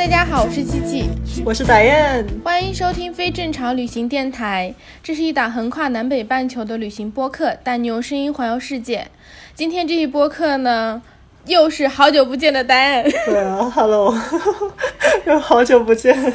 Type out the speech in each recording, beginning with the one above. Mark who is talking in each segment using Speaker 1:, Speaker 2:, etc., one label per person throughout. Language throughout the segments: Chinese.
Speaker 1: 大家好，我是七七，
Speaker 2: 我是白燕，
Speaker 1: 欢迎收听非正常旅行电台。这是一档横跨南北半球的旅行播客，带你用声音环游世界。今天这一播客呢，又是好久不见的丹恩。
Speaker 2: 对啊，Hello，又好久不见。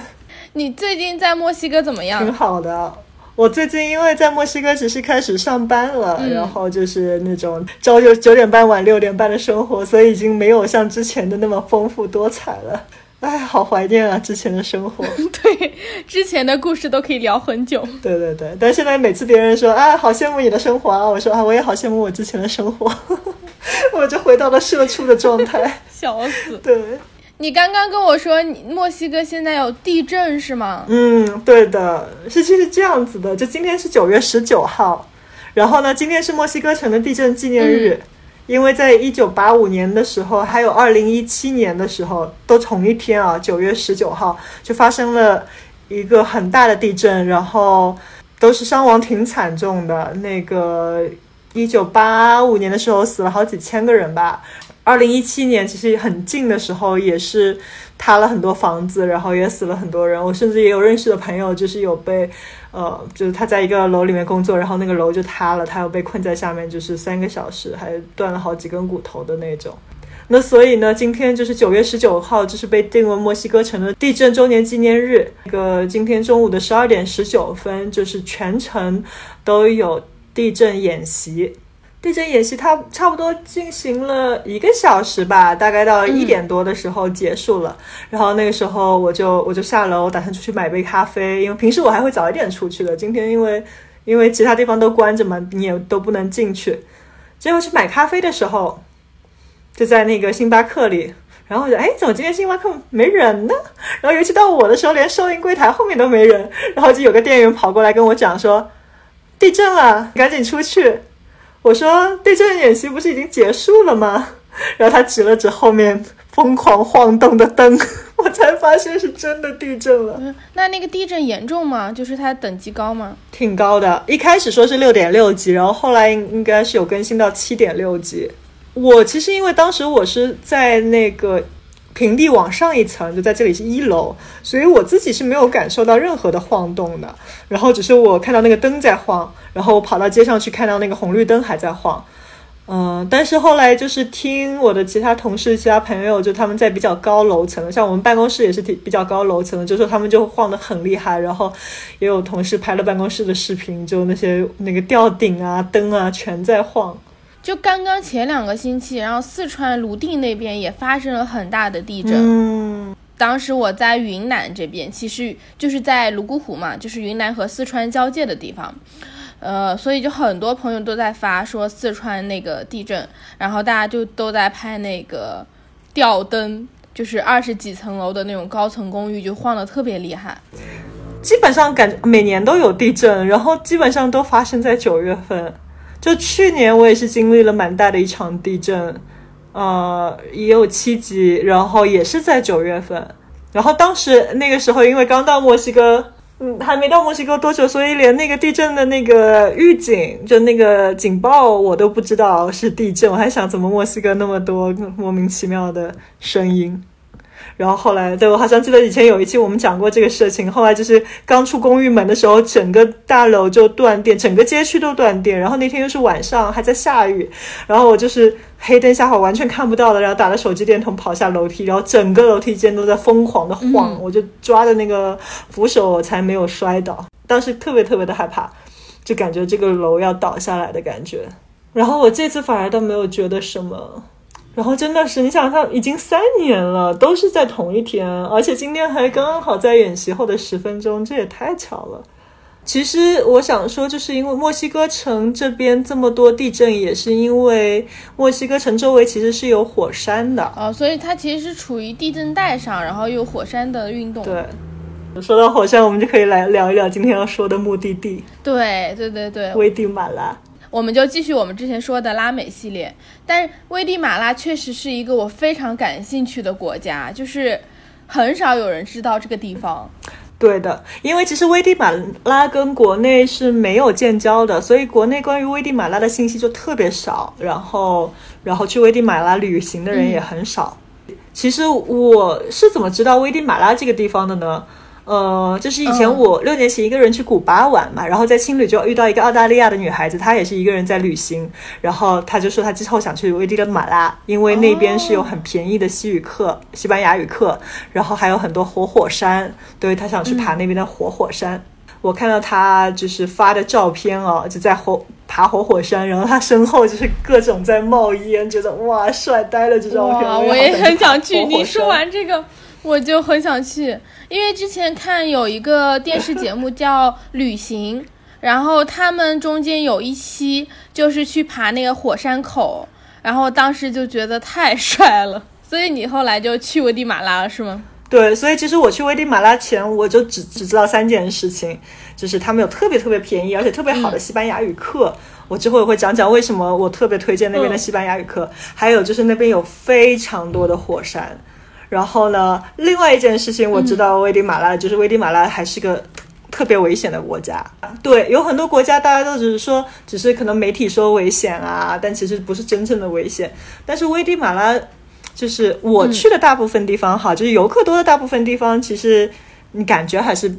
Speaker 1: 你最近在墨西哥怎么样？
Speaker 2: 挺好的。我最近因为在墨西哥只是开始上班了，然后就是那种朝九九点半晚六点半的生活，所以已经没有像之前的那么丰富多彩了。哎，好怀念啊，之前的生活。
Speaker 1: 对，之前的故事都可以聊很久。
Speaker 2: 对对对，但现在每次别人说哎，好羡慕你的生活啊，我说啊，我也好羡慕我之前的生活，我就回到了社畜的状态，
Speaker 1: 笑死。
Speaker 2: 对。
Speaker 1: 你刚刚跟我说，墨西哥现在有地震是吗？
Speaker 2: 嗯，对的，是其实这样子的，就今天是九月十九号，然后呢，今天是墨西哥城的地震纪念日，因为在一九八五年的时候，还有二零一七年的时候，都同一天啊，九月十九号就发生了一个很大的地震，然后都是伤亡挺惨重的。那个一九八五年的时候死了好几千个人吧。二零一七年其实很近的时候，也是塌了很多房子，然后也死了很多人。我甚至也有认识的朋友，就是有被，呃，就是他在一个楼里面工作，然后那个楼就塌了，他又被困在下面，就是三个小时，还断了好几根骨头的那种。那所以呢，今天就是九月十九号，就是被定为墨西哥城的地震周年纪念日。那个今天中午的十二点十九分，就是全程都有地震演习。地震演习，它差不多进行了一个小时吧，大概到一点多的时候结束了。然后那个时候我就我就下楼，打算出去买杯咖啡，因为平时我还会早一点出去的。今天因为因为其他地方都关着嘛，你也都不能进去。结果去买咖啡的时候，就在那个星巴克里，然后我就哎，怎么今天星巴克没人呢？然后尤其到我的时候，连收银柜台后面都没人。然后就有个店员跑过来跟我讲说，地震了，赶紧出去。我说地震演习不是已经结束了吗？然后他指了指后面疯狂晃动的灯，我才发现是真的地震了。
Speaker 1: 那那个地震严重吗？就是它等级高吗？
Speaker 2: 挺高的，一开始说是六点六级，然后后来应应该是有更新到七点六级。我其实因为当时我是在那个。平地往上一层，就在这里是一楼，所以我自己是没有感受到任何的晃动的。然后只是我看到那个灯在晃，然后我跑到街上去看到那个红绿灯还在晃。嗯，但是后来就是听我的其他同事、其他朋友，就他们在比较高楼层，像我们办公室也是挺比较高楼层的，就说他们就晃得很厉害。然后也有同事拍了办公室的视频，就那些那个吊顶啊、灯啊全在晃。
Speaker 1: 就刚刚前两个星期，然后四川泸定那边也发生了很大的地震。
Speaker 2: 嗯，
Speaker 1: 当时我在云南这边，其实就是在泸沽湖嘛，就是云南和四川交界的地方。呃，所以就很多朋友都在发说四川那个地震，然后大家就都在拍那个吊灯，就是二十几层楼的那种高层公寓，就晃得特别厉害。
Speaker 2: 基本上感觉每年都有地震，然后基本上都发生在九月份。就去年我也是经历了蛮大的一场地震，呃，也有七级，然后也是在九月份，然后当时那个时候因为刚到墨西哥，嗯，还没到墨西哥多久，所以连那个地震的那个预警，就那个警报我都不知道是地震，我还想怎么墨西哥那么多莫名其妙的声音。然后后来，对我好像记得以前有一期我们讲过这个事情。后来就是刚出公寓门的时候，整个大楼就断电，整个街区都断电。然后那天又是晚上，还在下雨，然后我就是黑灯瞎火，完全看不到的。然后打着手机电筒跑下楼梯，然后整个楼梯间都在疯狂的晃，我就抓着那个扶手，我才没有摔倒。当时特别特别的害怕，就感觉这个楼要倒下来的感觉。然后我这次反而都没有觉得什么。然后真的是，你想想，已经三年了，都是在同一天，而且今天还刚刚好在演习后的十分钟，这也太巧了。其实我想说，就是因为墨西哥城这边这么多地震，也是因为墨西哥城周围其实是有火山的。
Speaker 3: 哦，所以它其实是处于地震带上，然后有火山的运动。
Speaker 2: 对，说到火山，我们就可以来聊一聊今天要说的目的地
Speaker 3: 对对对对，
Speaker 2: 危地马拉。
Speaker 3: 我们就继续我们之前说的拉美系列，但是危地马拉确实是一个我非常感兴趣的国家，就是很少有人知道这个地方。
Speaker 2: 对的，因为其实危地马拉跟国内是没有建交的，所以国内关于危地马拉的信息就特别少，然后然后去危地马拉旅行的人也很少。其实我是怎么知道危地马拉这个地方的呢？呃，就是以前我六年前一个人去古巴玩嘛，然后在青旅就遇到一个澳大利亚的女孩子，她也是一个人在旅行，然后她就说她之后想去危地马拉，因为那边是有很便宜的西语课、西班牙语课，然后还有很多活火山，对她想去爬那边的活火山。我看到她就是发的照片哦，就在活爬活火山，然后她身后就是各种在冒烟，觉得哇帅呆了这照片。
Speaker 3: 哇，我也很想去。你说完这个。我就很想去，因为之前看有一个电视节目叫《旅行》，然后他们中间有一期就是去爬那个火山口，然后当时就觉得太帅了，所以你后来就去危地马拉了，是吗？
Speaker 2: 对，所以其实我去危地马拉前，我就只只知道三件事情，就是他们有特别特别便宜而且特别好的西班牙语课，我之后也会讲讲为什么我特别推荐那边的西班牙语课，还有就是那边有非常多的火山。然后呢？另外一件事情我知道，危地马拉就是危地马拉还是个特别危险的国家。对，有很多国家大家都只是说，只是可能媒体说危险啊，但其实不是真正的危险。但是危地马拉就是我去的大部分地方哈，就是游客多的大部分地方，其实你感觉还是。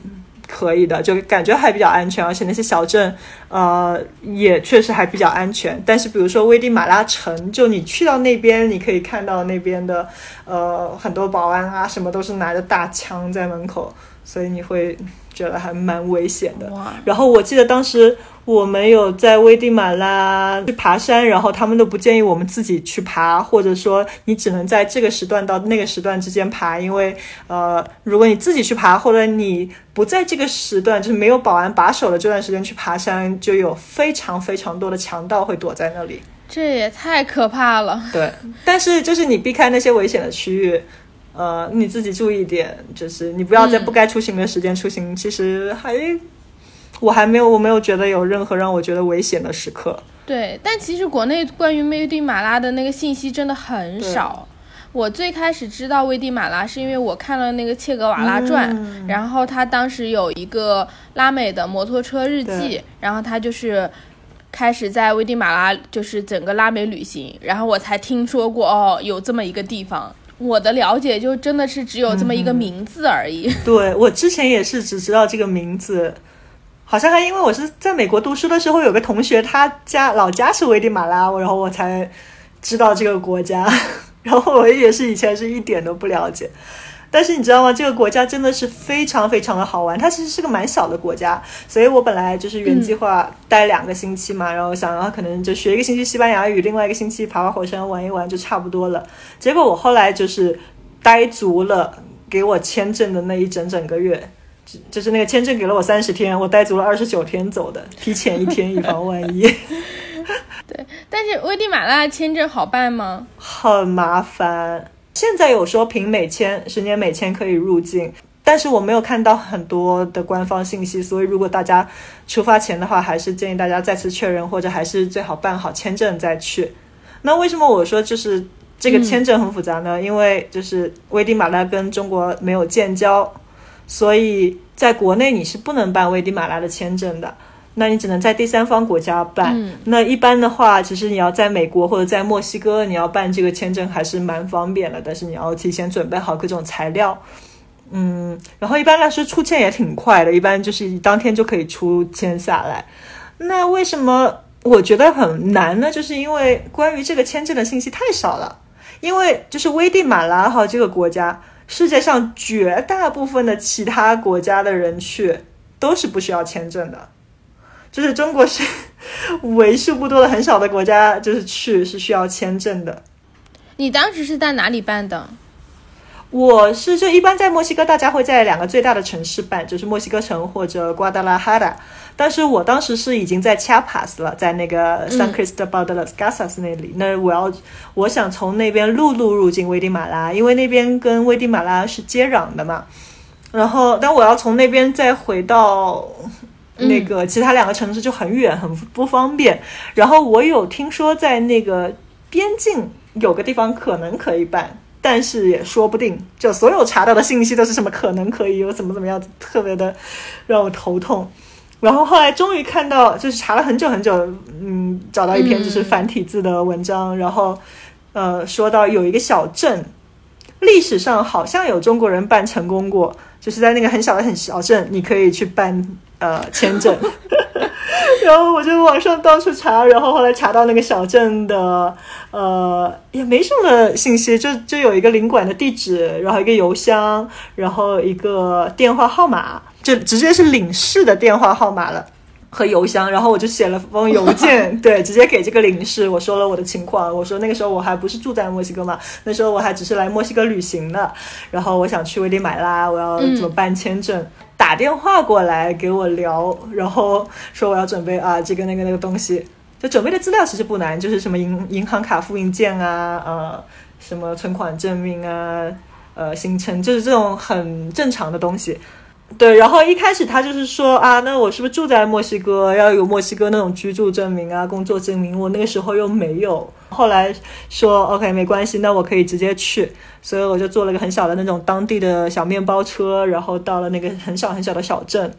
Speaker 2: 可以的，就感觉还比较安全，而且那些小镇，呃，也确实还比较安全。但是，比如说危地马拉城，就你去到那边，你可以看到那边的，呃，很多保安啊，什么都是拿着大枪在门口，所以你会觉得还蛮危险的。然后我记得当时。我们有在危地马拉去爬山，然后他们都不建议我们自己去爬，或者说你只能在这个时段到那个时段之间爬，因为呃，如果你自己去爬，或者你不在这个时段，就是没有保安把守的这段时间去爬山，就有非常非常多的强盗会躲在那里。
Speaker 3: 这也太可怕了。
Speaker 2: 对，但是就是你避开那些危险的区域，呃，你自己注意点，就是你不要在不该出行的时间出行，其实还。我还没有，我没有觉得有任何让我觉得危险的时刻。
Speaker 3: 对，但其实国内关于危地马拉的那个信息真的很少。我最开始知道危地马拉是因为我看了那个《切格瓦拉传》，然后他当时有一个拉美的摩托车日记，然后他就是开始在危地马拉就是整个拉美旅行，然后我才听说过哦有这么一个地方。我的了解就真的是只有这么一个名字而已。
Speaker 2: 对我之前也是只知道这个名字。好像还因为我是在美国读书的时候，有个同学他家老家是危地马拉，然后我才知道这个国家。然后我也是以前是一点都不了解。但是你知道吗？这个国家真的是非常非常的好玩。它其实是个蛮小的国家，所以我本来就是原计划待两个星期嘛，然后想要可能就学一个星期西班牙语，另外一个星期爬爬火山玩一玩就差不多了。结果我后来就是待足了给我签证的那一整整个月。就是那个签证给了我三十天，我待足了二十九天走的，提前一天以防万一。
Speaker 3: 对，但是危地马拉签证好办吗？
Speaker 2: 很麻烦。现在有说凭美签，十年美签可以入境，但是我没有看到很多的官方信息，所以如果大家出发前的话，还是建议大家再次确认，或者还是最好办好签证再去。那为什么我说就是这个签证很复杂呢？因为就是危地马拉跟中国没有建交。所以，在国内你是不能办危地马拉的签证的，那你只能在第三方国家办。那一般的话，其实你要在美国或者在墨西哥，你要办这个签证还是蛮方便的，但是你要提前准备好各种材料。嗯，然后一般来说出签也挺快的，一般就是当天就可以出签下来。那为什么我觉得很难呢？就是因为关于这个签证的信息太少了，因为就是危地马拉哈这个国家。世界上绝大部分的其他国家的人去都是不需要签证的，就是中国是 为数不多的很少的国家，就是去是需要签证的。
Speaker 3: 你当时是在哪里办的？
Speaker 2: 我是就一般在墨西哥，大家会在两个最大的城市办，就是墨西哥城或者瓜达拉哈达。但是我当时是已经在 Chiapas 了，在那个 San Cristobal de las Casas 那里。那我要我想从那边陆路入境危地马拉，因为那边跟危地马拉是接壤的嘛。然后，但我要从那边再回到那个其他两个城市就很远，很不方便。然后我有听说在那个边境有个地方可能可以办。但是也说不定，就所有查到的信息都是什么可能可以有怎么怎么样，特别的让我头痛。然后后来终于看到，就是查了很久很久，嗯，找到一篇就是繁体字的文章，然后呃说到有一个小镇，历史上好像有中国人办成功过，就是在那个很小的很小镇，你可以去办呃签证。然后我就网上到处查，然后后来查到那个小镇的，呃，也没什么信息，就就有一个领馆的地址，然后一个邮箱，然后一个电话号码，就直接是领事的电话号码了和邮箱。然后我就写了封邮件，对，直接给这个领事，我说了我的情况，我说那个时候我还不是住在墨西哥嘛，那时候我还只是来墨西哥旅行的，然后我想去危地马拉，我要怎么办签证。打电话过来给我聊，然后说我要准备啊这个那个那个东西，就准备的资料其实不难，就是什么银银行卡复印件啊，呃，什么存款证明啊，呃，行程就是这种很正常的东西。对，然后一开始他就是说啊，那我是不是住在墨西哥，要有墨西哥那种居住证明啊、工作证明？我那个时候又没有。后来说 OK 没关系，那我可以直接去，所以我就坐了个很小的那种当地的小面包车，然后到了那个很小很小的小镇。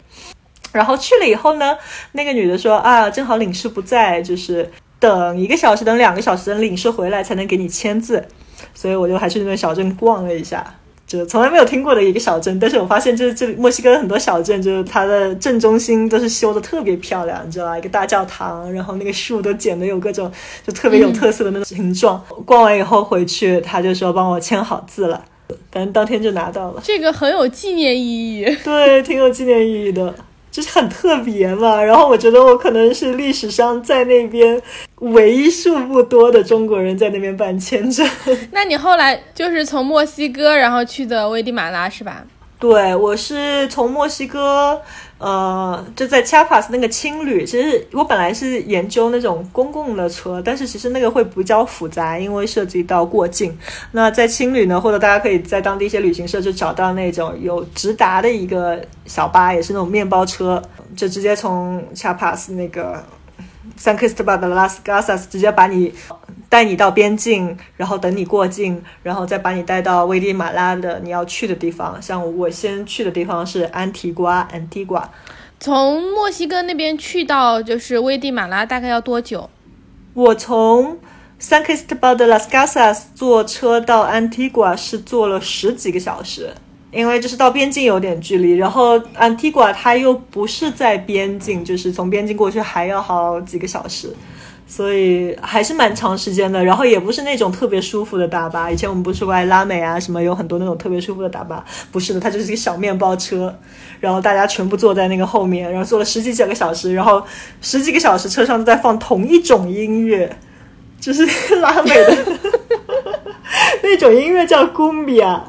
Speaker 2: 然后去了以后呢，那个女的说啊，正好领事不在，就是等一个小时、等两个小时，等领事回来才能给你签字。所以我就还去那个小镇逛了一下。就从来没有听过的一个小镇，但是我发现就是这墨西哥很多小镇，就是它的镇中心都是修的特别漂亮，你知道吧？一个大教堂，然后那个树都剪的有各种就特别有特色的那种形状。逛完以后回去，他就说帮我签好字了，反正当天就拿到了。
Speaker 3: 这个很有纪念意义，
Speaker 2: 对，挺有纪念意义的。就是很特别嘛，然后我觉得我可能是历史上在那边为数不多的中国人在那边办签证。
Speaker 3: 那你后来就是从墨西哥然后去的危地马拉是吧？
Speaker 2: 对，我是从墨西哥。呃，就在 Chiapas 那个青旅，其实我本来是研究那种公共的车，但是其实那个会比较复杂，因为涉及到过境。那在青旅呢，或者大家可以在当地一些旅行社就找到那种有直达的一个小巴，也是那种面包车，就直接从 Chiapas 那个 San Cristobal de las Casas 直接把你。带你到边境，然后等你过境，然后再把你带到危地马拉的你要去的地方。像我先去的地方是安提瓜，安提瓜。
Speaker 3: 从墨西哥那边去到就是危地马拉大概要多久？
Speaker 2: 我从 San Cristobal de las Casas 坐车到安提瓜是坐了十几个小时，因为就是到边境有点距离，然后安提瓜它又不是在边境，就是从边境过去还要好几个小时。所以还是蛮长时间的，然后也不是那种特别舒服的大巴。以前我们不是来拉美啊，什么有很多那种特别舒服的大巴，不是的，它就是一个小面包车，然后大家全部坐在那个后面，然后坐了十几几个小时，然后十几个小时车上都在放同一种音乐，就是拉美的那种音乐叫 gumbia，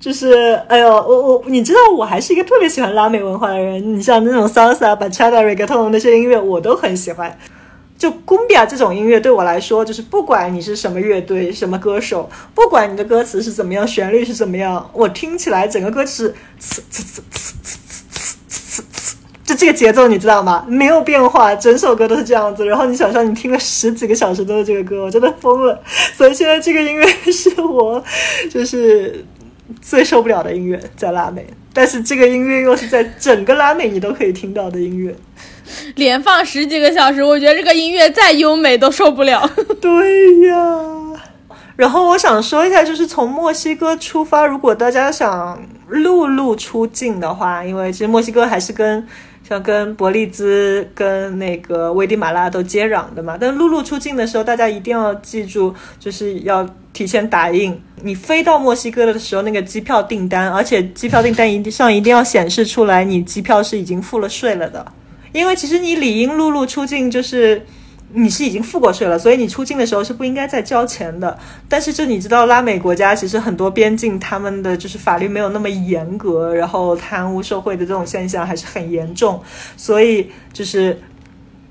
Speaker 2: 就是哎呦，我我你知道我还是一个特别喜欢拉美文化的人，你像那种 salsa、bachata、reggaeton 那些音乐我都很喜欢。就 Gumbia 这种音乐对我来说，就是不管你是什么乐队、什么歌手，不管你的歌词是怎么样，旋律是怎么样，我听起来整个歌词，就这个节奏，你知道吗？没有变化，整首歌都是这样子。然后你想象你听了十几个小时都是这个歌，我真的疯了。所以现在这个音乐是我就是最受不了的音乐，在拉美。但是这个音乐又是在整个拉美你都可以听到的音乐。
Speaker 3: 连放十几个小时，我觉得这个音乐再优美都受不了。
Speaker 2: 对呀，然后我想说一下，就是从墨西哥出发，如果大家想陆路出境的话，因为其实墨西哥还是跟像跟伯利兹、跟那个危地马拉都接壤的嘛。但陆路出境的时候，大家一定要记住，就是要提前打印。你飞到墨西哥的时候，那个机票订单，而且机票订单一定上一定要显示出来，你机票是已经付了税了的。因为其实你理应陆路出境，就是你是已经付过税了，所以你出境的时候是不应该再交钱的。但是就你知道，拉美国家其实很多边境他们的就是法律没有那么严格，然后贪污受贿的这种现象还是很严重，所以就是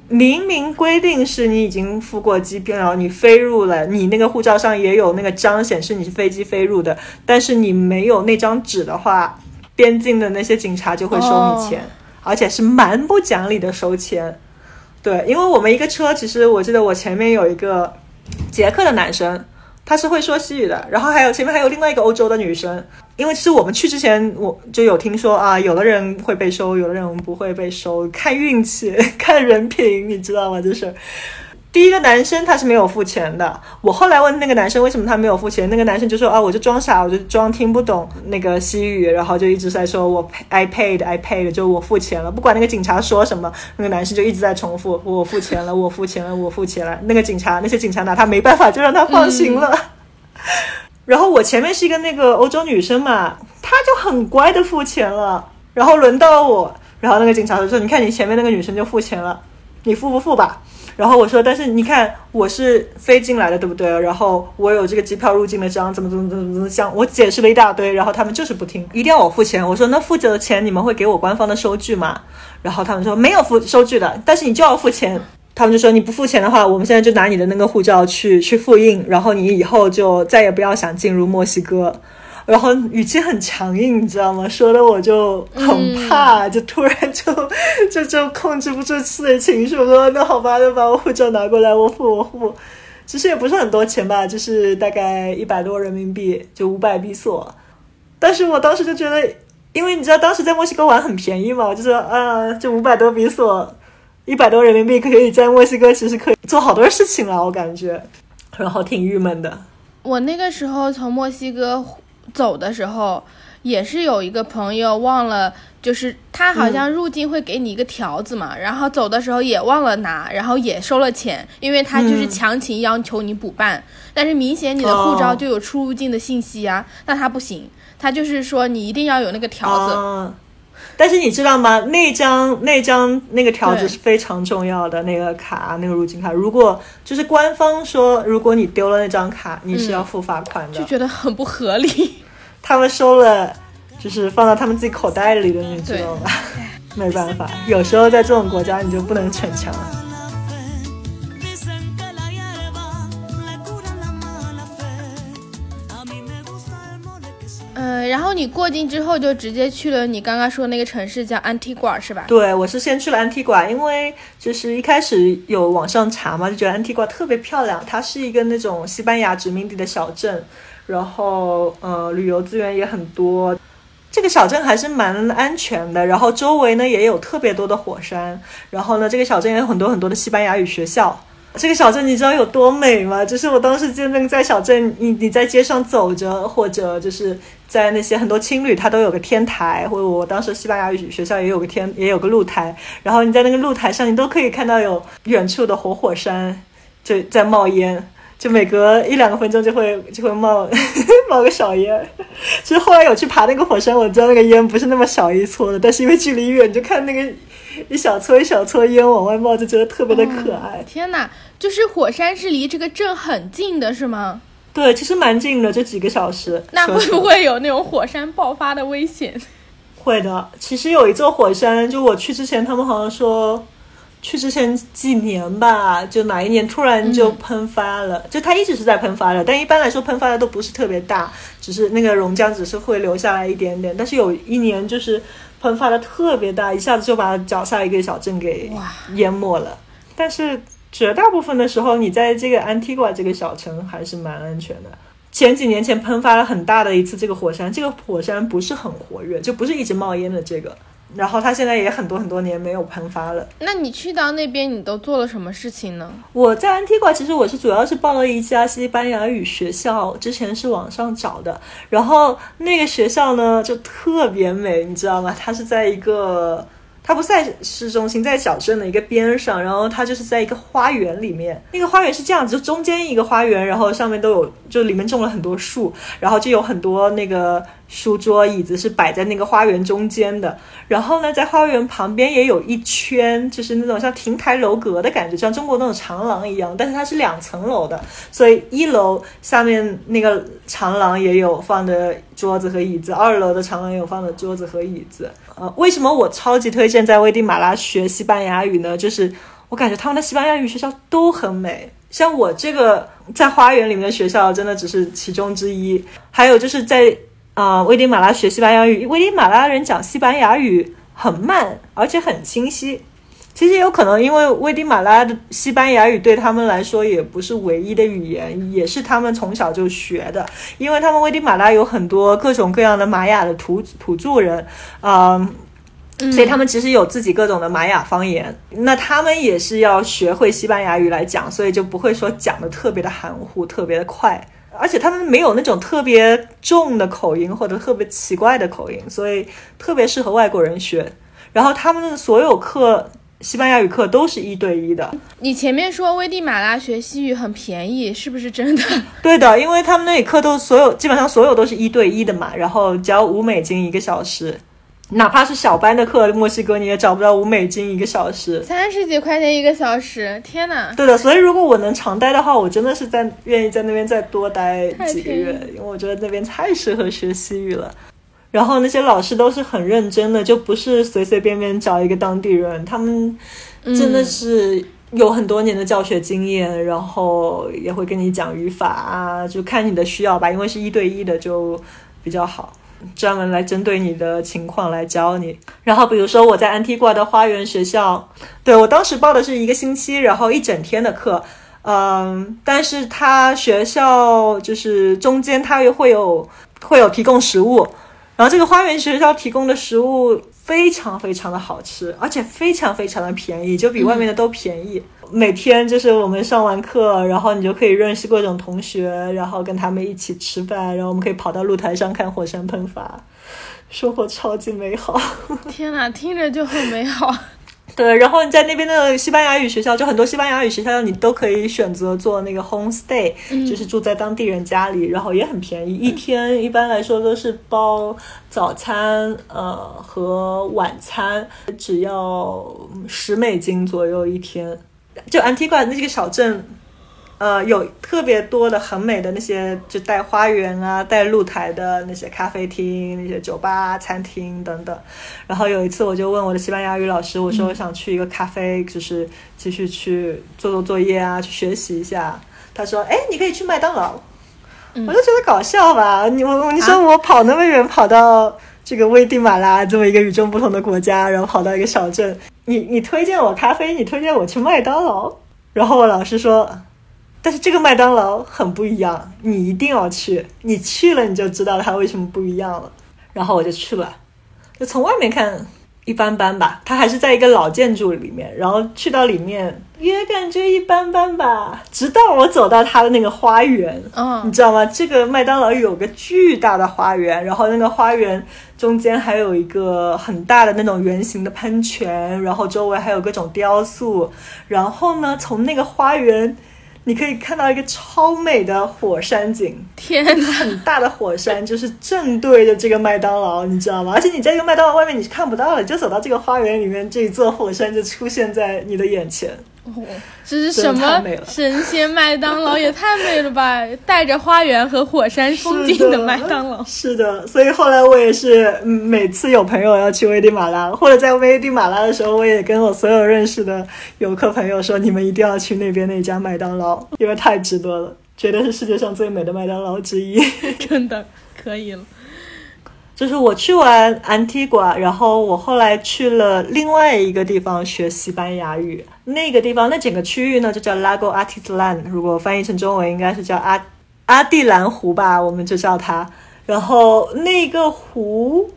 Speaker 2: 明明规定是你已经付过机票，然后你飞入了，你那个护照上也有那个章显示你是飞机飞入的，但是你没有那张纸的话，边境的那些警察就会收你钱，而且是蛮不讲理的收钱。对，因为我们一个车，其实我记得我前面有一个捷克的男生，他是会说西语的，然后还有前面还有另外一个欧洲的女生。因为其实我们去之前，我就有听说啊，有的人会被收，有的人不会被收，看运气，看人品，你知道吗？就是。第一个男生他是没有付钱的。我后来问那个男生为什么他没有付钱，那个男生就说啊，我就装傻，我就装听不懂那个西语，然后就一直在说我 I paid I paid，就我付钱了。不管那个警察说什么，那个男生就一直在重复我付钱了，我付钱了，我付钱了。那个警察那些警察拿他没办法，就让他放行了。然后我前面是一个那个欧洲女生嘛，她就很乖的付钱了。然后轮到我，然后那个警察就说：“你看你前面那个女生就付钱了，你付不付吧？”然后我说，但是你看我是飞进来的，对不对？然后我有这个机票入境的章，怎么怎么怎么怎么讲？我解释了一大堆，然后他们就是不听，一定要我付钱。我说那付的钱你们会给我官方的收据吗？然后他们说没有付收据的，但是你就要付钱。他们就说你不付钱的话，我们现在就拿你的那个护照去去复印，然后你以后就再也不要想进入墨西哥。然后语气很强硬，你知道吗？说的我就很怕，就突然就就就控制不住自己的情绪。我说那好吧，就把我护照拿过来，我付我付。其实也不是很多钱吧，就是大概一百多人民币，就五百比索。但是我当时就觉得，因为你知道当时在墨西哥玩很便宜嘛，我就说啊，这五百多比索，一百多人民币可以在墨西哥其实可以做好多事情了，我感觉，然后挺郁闷的。
Speaker 3: 我那个时候从墨西哥。走的时候也是有一个朋友忘了，就是他好像入境会给你一个条子嘛，然后走的时候也忘了拿，然后也收了钱，因为他就是强行要求你补办，但是明显你的护照就有出入境的信息啊，那他不行，他就是说你一定要有那个条子。
Speaker 2: 但是你知道吗？那张那张那个条子是非常重要的那个卡，那个入境卡，如果就是官方说，如果你丢了那张卡，你是要付罚款的，
Speaker 3: 就觉得很不合理。
Speaker 2: 他们收了，就是放到他们自己口袋里的，你知道吧？没办法，有时候在这种国家你就不能逞强。
Speaker 3: 嗯，然后你过境之后就直接去了你刚刚说那个城市叫安提瓜是吧？
Speaker 2: 对，我是先去了安提瓜，因为就是一开始有网上查嘛，就觉得安提瓜特别漂亮，它是一个那种西班牙殖民地的小镇。然后，呃，旅游资源也很多，这个小镇还是蛮安全的。然后周围呢也有特别多的火山。然后呢，这个小镇也有很多很多的西班牙语学校。这个小镇你知道有多美吗？就是我当时就那个在小镇，你你在街上走着，或者就是在那些很多青旅，它都有个天台，或者我当时西班牙语学校也有个天，也有个露台。然后你在那个露台上，你都可以看到有远处的活火山就在冒烟。就每隔一两个分钟就会就会冒 冒个小烟，其实后来有去爬那个火山，我知道那个烟不是那么小一撮的，但是因为距离远，就看那个一小撮一小撮烟往外冒，就觉得特别的可爱。
Speaker 3: 天哪，就是火山是离这个镇很近的，是吗？
Speaker 2: 对，其实蛮近的，就几个小时。
Speaker 3: 那会不会有那种火山爆发的危险？
Speaker 2: 会的，其实有一座火山，就我去之前，他们好像说。去之前几年吧，就哪一年突然就喷发了，就它一直是在喷发的，但一般来说喷发的都不是特别大，只是那个熔浆只是会留下来一点点。但是有一年就是喷发的特别大，一下子就把脚下一个小镇给淹没了。但是绝大部分的时候，你在这个安提瓜这个小城还是蛮安全的。前几年前喷发了很大的一次这个火山，这个火山不是很活跃，就不是一直冒烟的这个。然后他现在也很多很多年没有喷发了。
Speaker 3: 那你去到那边，你都做了什么事情呢？
Speaker 2: 我在安提瓜，其实我是主要是报了一家西班牙语学校，之前是网上找的。然后那个学校呢，就特别美，你知道吗？它是在一个，它不在市中心，在小镇的一个边上。然后它就是在一个花园里面，那个花园是这样子，就中间一个花园，然后上面都有，就里面种了很多树，然后就有很多那个。书桌椅子是摆在那个花园中间的，然后呢，在花园旁边也有一圈，就是那种像亭台楼阁的感觉，像中国那种长廊一样，但是它是两层楼的，所以一楼下面那个长廊也有放的桌子和椅子，二楼的长廊也有放的桌子和椅子。呃，为什么我超级推荐在危地马拉学西班牙语呢？就是我感觉他们的西班牙语学校都很美。像我这个在花园里面的学校，真的只是其中之一。还有就是在。啊，危地马拉学西班牙语，危地马拉人讲西班牙语很慢，而且很清晰。其实有可能，因为危地马拉的西班牙语对他们来说也不是唯一的语言，也是他们从小就学的。因为他们危地马拉有很多各种各样的玛雅的土土著人，啊，所以他们其实有自己各种的玛雅方言。那他们也是要学会西班牙语来讲，所以就不会说讲的特别的含糊，特别的快。而且他们没有那种特别重的口音或者特别奇怪的口音，所以特别适合外国人学。然后他们的所有课，西班牙语课都是一对一的。
Speaker 3: 你前面说危地马拉学西语很便宜，是不是真的？
Speaker 2: 对的，因为他们那里课都所有基本上所有都是一对一的嘛，然后只要五美金一个小时。哪怕是小班的课，墨西哥你也找不到五美金一个小时，
Speaker 3: 三十几块钱一个小时，天哪！
Speaker 2: 对的，所以如果我能常待的话，我真的是在愿意在那边再多待几个月，因为我觉得那边太适合学西语了。然后那些老师都是很认真的，就不是随随便便找一个当地人，他们真的是有很多年的教学经验，然后也会跟你讲语法啊，就看你的需要吧，因为是一对一的就比较好。专门来针对你的情况来教你。然后，比如说我在安提瓜的花园学校，对我当时报的是一个星期，然后一整天的课。嗯，但是他学校就是中间他又会有会有提供食物，然后这个花园学校提供的食物非常非常的好吃，而且非常非常的便宜，就比外面的都便宜。每天就是我们上完课，然后你就可以认识各种同学，然后跟他们一起吃饭，然后我们可以跑到露台上看火山喷发，生活超级美好。
Speaker 3: 天哪，听着就很美好。
Speaker 2: 对，然后你在那边的西班牙语学校，就很多西班牙语学校，你都可以选择做那个 home stay，就是住在当地人家里，然后也很便宜，一天一般来说都是包早餐呃和晚餐，只要十美金左右一天。就安提瓜那个小镇，呃，有特别多的很美的那些，就带花园啊、带露台的那些咖啡厅、那些酒吧、餐厅等等。然后有一次，我就问我的西班牙语老师，我说我想去一个咖啡，就是继续去做做作业啊，去学习一下。他说：“哎，你可以去麦当劳。”我就觉得搞笑吧，你我你说我跑那么远，跑到这个危地马拉这么一个与众不同的国家，然后跑到一个小镇。你你推荐我咖啡，你推荐我去麦当劳，然后我老师说，但是这个麦当劳很不一样，你一定要去，你去了你就知道它为什么不一样了。然后我就去了，就从外面看。一般般吧，它还是在一个老建筑里面，然后去到里面也感觉一般般吧。直到我走到它的那个花园，
Speaker 3: 嗯，
Speaker 2: 你知道吗？这个麦当劳有个巨大的花园，然后那个花园中间还有一个很大的那种圆形的喷泉，然后周围还有各种雕塑。然后呢，从那个花园。你可以看到一个超美的火山景，
Speaker 3: 天
Speaker 2: 哪，很大的火山就是正对着这个麦当劳，你知道吗？而且你在这个麦当劳外面你是看不到的，就走到这个花园里面，这一座火山就出现在你的眼前。
Speaker 3: 这是什么神仙麦当劳？也太美了吧！带着花园和火山风景的麦当劳。
Speaker 2: 是的，所以后来我也是每次有朋友要去危地马拉，或者在危地马拉的时候，我也跟我所有认识的游客朋友说：“你们一定要去那边那家麦当劳，因为太值得了，绝对是世界上最美的麦当劳之一。”
Speaker 3: 真的可以了。
Speaker 2: 就是我去完安提瓜，然后我后来去了另外一个地方学西班牙语。那个地方，那整个区域呢，就叫 Lago Atitlan。如果翻译成中文，应该是叫阿阿蒂兰湖吧，我们就叫它。然后那个湖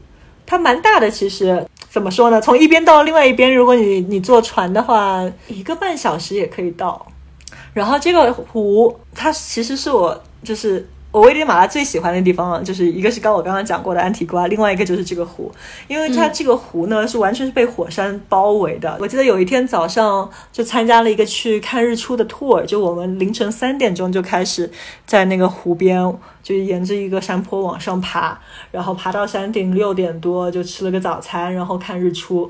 Speaker 2: 它蛮大的，其实怎么说呢？从一边到另外一边，如果你你坐船的话，一个半小时也可以到。然后这个湖，它其实是我就是。我危地马拉最喜欢的地方就是一个是刚我刚刚讲过的安提瓜，另外一个就是这个湖，因为它这个湖呢是完全是被火山包围的。我记得有一天早上就参加了一个去看日出的 tour，就我们凌晨三点钟就开始在那个湖边，就沿着一个山坡往上爬，然后爬到山顶六点多就吃了个早餐，然后看日出。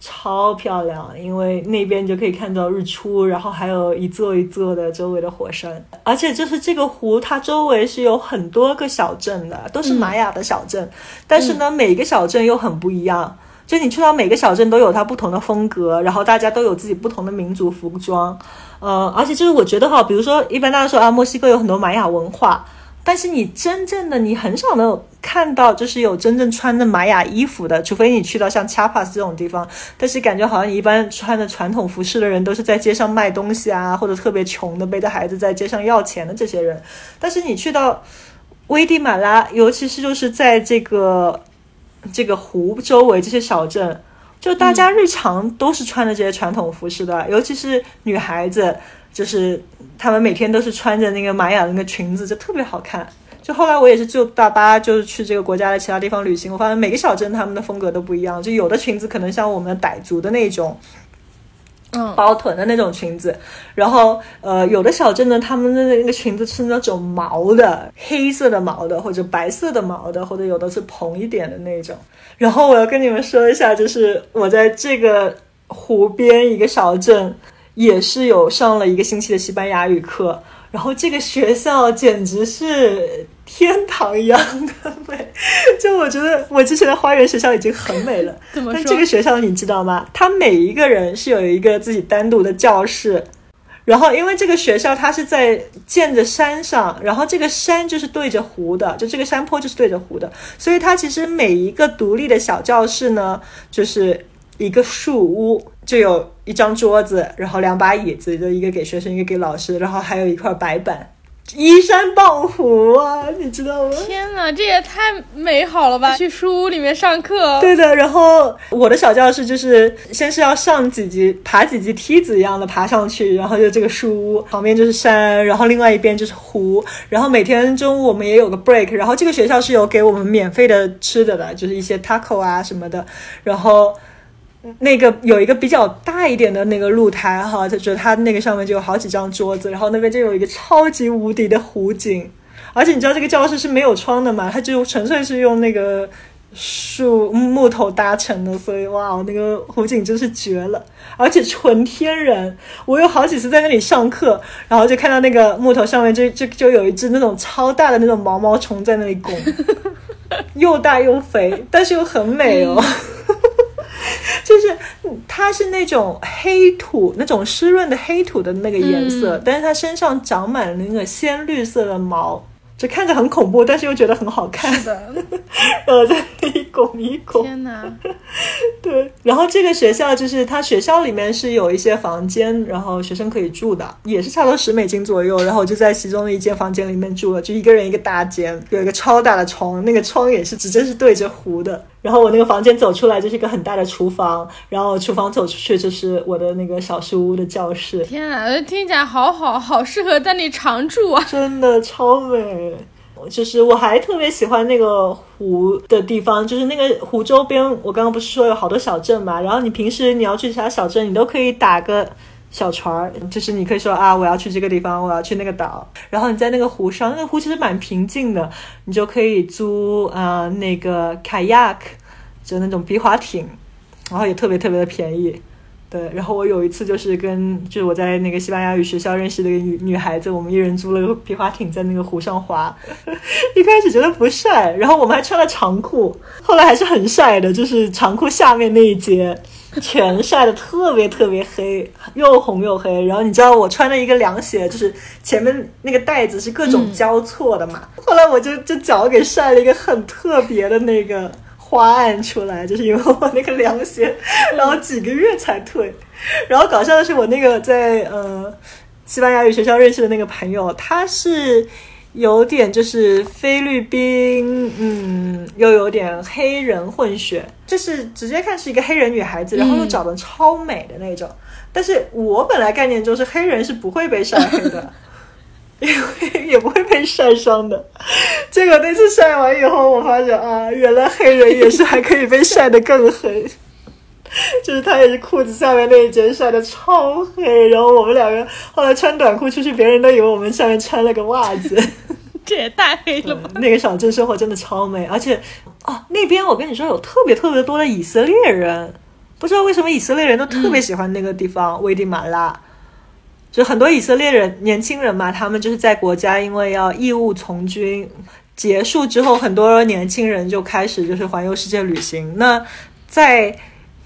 Speaker 2: 超漂亮，因为那边就可以看到日出，然后还有一座一座的周围的火山，而且就是这个湖，它周围是有很多个小镇的，都是玛雅的小镇，但是呢，每个小镇又很不一样，就你去到每个小镇都有它不同的风格，然后大家都有自己不同的民族服装，呃，而且就是我觉得哈，比如说一般大家说啊，墨西哥有很多玛雅文化。但是你真正的你很少能看到，就是有真正穿着玛雅衣服的，除非你去到像 Chiapas 这种地方。但是感觉好像一般穿着传统服饰的人都是在街上卖东西啊，或者特别穷的背着孩子在街上要钱的这些人。但是你去到危地马拉，尤其是就是在这个这个湖周围这些小镇，就大家日常都是穿着这些传统服饰的，尤其是女孩子。就是他们每天都是穿着那个玛雅的那个裙子，就特别好看。就后来我也是坐大巴，就是去这个国家的其他地方旅行，我发现每个小镇他们的风格都不一样。就有的裙子可能像我们傣族的那种，
Speaker 3: 嗯，
Speaker 2: 包臀的那种裙子。然后呃，有的小镇呢，他们的那个裙子是那种毛的，黑色的毛的，或者白色的毛的，或者有的是蓬一点的那种。然后我要跟你们说一下，就是我在这个湖边一个小镇。也是有上了一个星期的西班牙语课，然后这个学校简直是天堂一样的美。就我觉得我之前的花园学校已经很美了，但这个学校你知道吗？它每一个人是有一个自己单独的教室，然后因为这个学校它是在建着山上，然后这个山就是对着湖的，就这个山坡就是对着湖的，所以它其实每一个独立的小教室呢，就是一个树屋，就有。一张桌子，然后两把椅子，就一个给学生，一个给老师，然后还有一块白板，依山傍湖啊，你知道吗？
Speaker 3: 天哪，这也太美好了吧！去书屋里面上课。
Speaker 2: 对的，然后我的小教室就是先是要上几级，爬几级梯子一样的爬上去，然后就这个书屋旁边就是山，然后另外一边就是湖，然后每天中午我们也有个 break，然后这个学校是有给我们免费的吃的的，就是一些 taco 啊什么的，然后。那个有一个比较大一点的那个露台哈，就觉得它那个上面就有好几张桌子，然后那边就有一个超级无敌的湖景，而且你知道这个教室是没有窗的嘛，它就纯粹是用那个树木头搭成的，所以哇，那个湖景真是绝了，而且纯天然。我有好几次在那里上课，然后就看到那个木头上面就就就有一只那种超大的那种毛毛虫在那里拱，又大又肥，但是又很美哦。就是它是那种黑土，那种湿润的黑土的那个颜色，但是它身上长满了那个鲜绿色的毛。就看着很恐怖，但是又觉得很好看。
Speaker 3: 是的，
Speaker 2: 然后在一拱一拱。
Speaker 3: 天哪！
Speaker 2: 对，然后这个学校就是它学校里面是有一些房间，然后学生可以住的，也是差不多十美金左右。然后我就在其中的一间房间里面住了，就一个人一个大间，有一个超大的窗，那个窗也是直接是对着湖的。然后我那个房间走出来就是一个很大的厨房，然后厨房走出去就是我的那个小书屋的教室。
Speaker 3: 天啊，听起来好好，好适合在那里常住啊！
Speaker 2: 真的超美。就是我还特别喜欢那个湖的地方，就是那个湖周边，我刚刚不是说有好多小镇嘛？然后你平时你要去其他小镇，你都可以打个小船儿，就是你可以说啊，我要去这个地方，我要去那个岛，然后你在那个湖上，那个湖其实蛮平静的，你就可以租啊那个 kayak，就那种皮划艇，然后也特别特别的便宜。对，然后我有一次就是跟就是我在那个西班牙语学校认识的一个女女孩子，我们一人租了个皮划艇在那个湖上划。一开始觉得不帅，然后我们还穿了长裤，后来还是很帅的，就是长裤下面那一截 全晒的特别特别黑，又红又黑。然后你知道我穿了一个凉鞋，就是前面那个带子是各种交错的嘛。后来我就这脚给晒了一个很特别的那个。花案出来，就是因为我那个凉鞋，然后几个月才退。然后搞笑的是，我那个在呃西班牙语学校认识的那个朋友，他是有点就是菲律宾，嗯，又有点黑人混血，就是直接看是一个黑人女孩子，然后又长得超美的那种。但是我本来概念中是黑人是不会被晒黑的。因为也不会被晒伤的。结果那次晒完以后，我发现啊，原来黑人也是还可以被晒得更黑。就是他也是裤子下面那一截晒得超黑，然后我们两个后来穿短裤出去，别人都以为我们下面穿了个袜子。
Speaker 3: 这也太黑了吧！
Speaker 2: 那个小镇生活真的超美，而且哦，那边我跟你说有特别特别多的以色列人，不知道为什么以色列人都特别喜欢那个地方危地马拉。就很多以色列人年轻人嘛，他们就是在国家因为要义务从军结束之后，很多年轻人就开始就是环游世界旅行。那在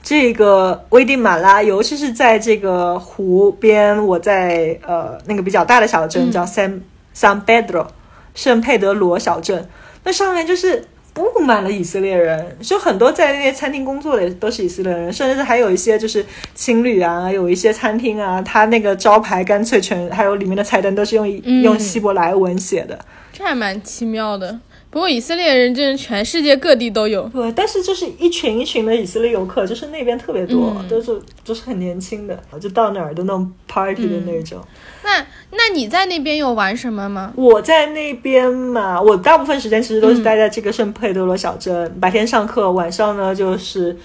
Speaker 2: 这个危地马拉，尤其是在这个湖边，我在呃那个比较大的小镇叫 San San Pedro。圣佩德罗小镇，那上面就是布满了以色列人，就很多在那些餐厅工作的都是以色列人，甚至还有一些就是情侣啊，有一些餐厅啊，它那个招牌干脆全还有里面的菜单都是用用希伯来文写的，
Speaker 3: 这还蛮奇妙的。不过以色列人真的全世界各地都有，
Speaker 2: 对，但是就是一群一群的以色列游客，就是那边特别多，都是都是很年轻的，就到哪儿都那种 party 的那种。
Speaker 3: 那那你在那边有玩什么吗？
Speaker 2: 我在那边嘛，我大部分时间其实都是待在这个圣佩德罗小镇，白天上课，晚上呢就是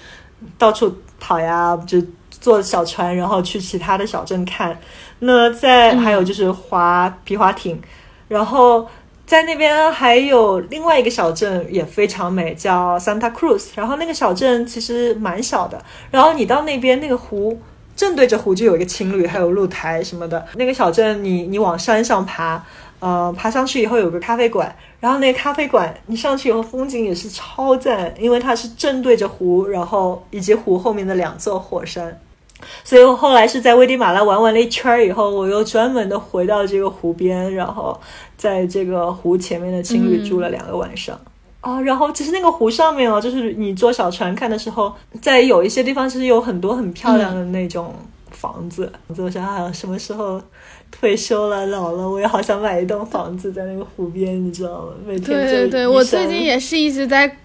Speaker 2: 到处跑呀，就坐小船，然后去其他的小镇看。那在还有就是划皮划艇，然后。在那边还有另外一个小镇也非常美，叫 Santa Cruz。然后那个小镇其实蛮小的。然后你到那边那个湖，正对着湖就有一个青旅，还有露台什么的。那个小镇，你你往山上爬，呃，爬上去以后有个咖啡馆。然后那个咖啡馆，你上去以后风景也是超赞，因为它是正对着湖，然后以及湖后面的两座火山。所以我后来是在危地马拉玩完了一圈以后，我又专门的回到这个湖边，然后在这个湖前面的青旅住了两个晚上。啊，然后其实那个湖上面哦，就是你坐小船看的时候，在有一些地方其实有很多很漂亮的那种房子。我想啊，什么时候退休了、老了，我也好想买一栋房子在那个湖边，你知道吗？每天
Speaker 3: 对对对，我最近也是一直在，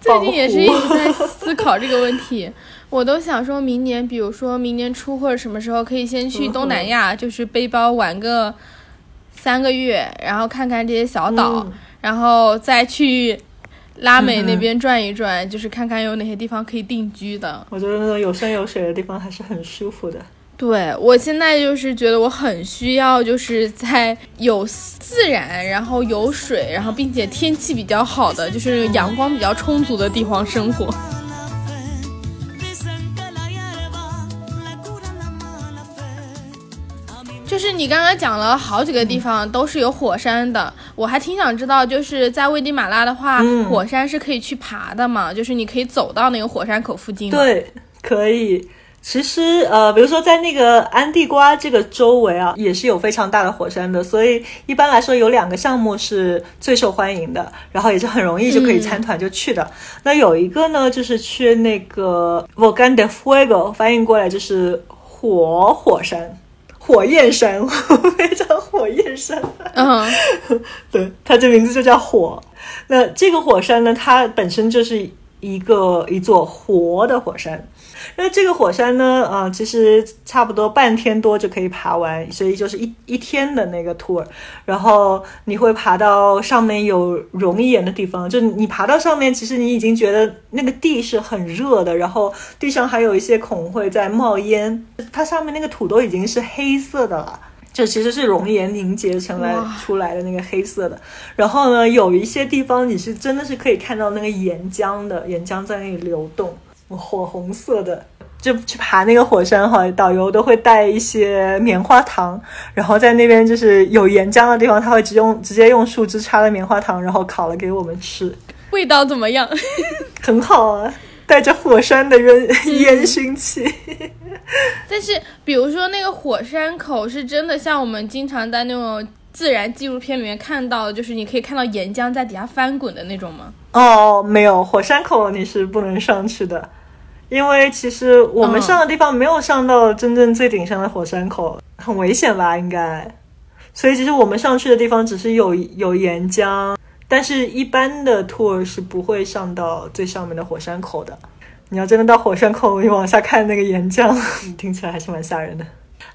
Speaker 3: 最近也是一直在思考这个问题。我都想说明年，比如说明年初或者什么时候，可以先去东南亚，就是背包玩个三个月，然后看看这些小岛，然后再去拉美那边转一转，就是看看有哪些地方可以定居的。
Speaker 2: 我觉得那种有山有水的地方还是很舒服的。
Speaker 3: 对我现在就是觉得我很需要，就是在有自然，然后有水，然后并且天气比较好的，就是阳光比较充足的地方生活。就是你刚刚讲了好几个地方都是有火山的，我还挺想知道，就是在危地马拉的话，火山是可以去爬的嘛？就是你可以走到那个火山口附近。
Speaker 2: 对，可以。其实呃，比如说在那个安地瓜这个周围啊，也是有非常大的火山的，所以一般来说有两个项目是最受欢迎的，然后也是很容易就可以参团就去的。那有一个呢，就是去那个 Volcan de Fuego，翻译过来就是火火山。火焰山，非常火焰山。
Speaker 3: 嗯，
Speaker 2: 对，它这名字就叫火。那这个火山呢，它本身就是一个一座活的火山。那这个火山呢，啊，其实差不多半天多就可以爬完，所以就是一一天的那个 tour。然后你会爬到上面有熔岩的地方，就你爬到上面，其实你已经觉得那个地是很热的，然后地上还有一些孔会在冒烟，它上面那个土都已经是黑色的了，就其实是熔岩凝结成来出来的那个黑色的。然后呢，有一些地方你是真的是可以看到那个岩浆的，岩浆在那里流动。火红色的，就去爬那个火山哈，导游都会带一些棉花糖，然后在那边就是有岩浆的地方，他会直用直接用树枝插了棉花糖，然后烤了给我们吃。
Speaker 3: 味道怎么样？
Speaker 2: 很好啊，带着火山的烟烟熏气。
Speaker 3: 但是，比如说那个火山口是真的像我们经常在那种自然纪录片里面看到的，就是你可以看到岩浆在底下翻滚的那种吗？
Speaker 2: 哦，没有，火山口你是不能上去的。因为其实我们上的地方没有上到真正最顶上的火山口，很危险吧？应该。所以其实我们上去的地方只是有有岩浆，但是一般的 tour 是不会上到最上面的火山口的。你要真的到火山口，你往下看那个岩浆，听起来还是蛮吓人的。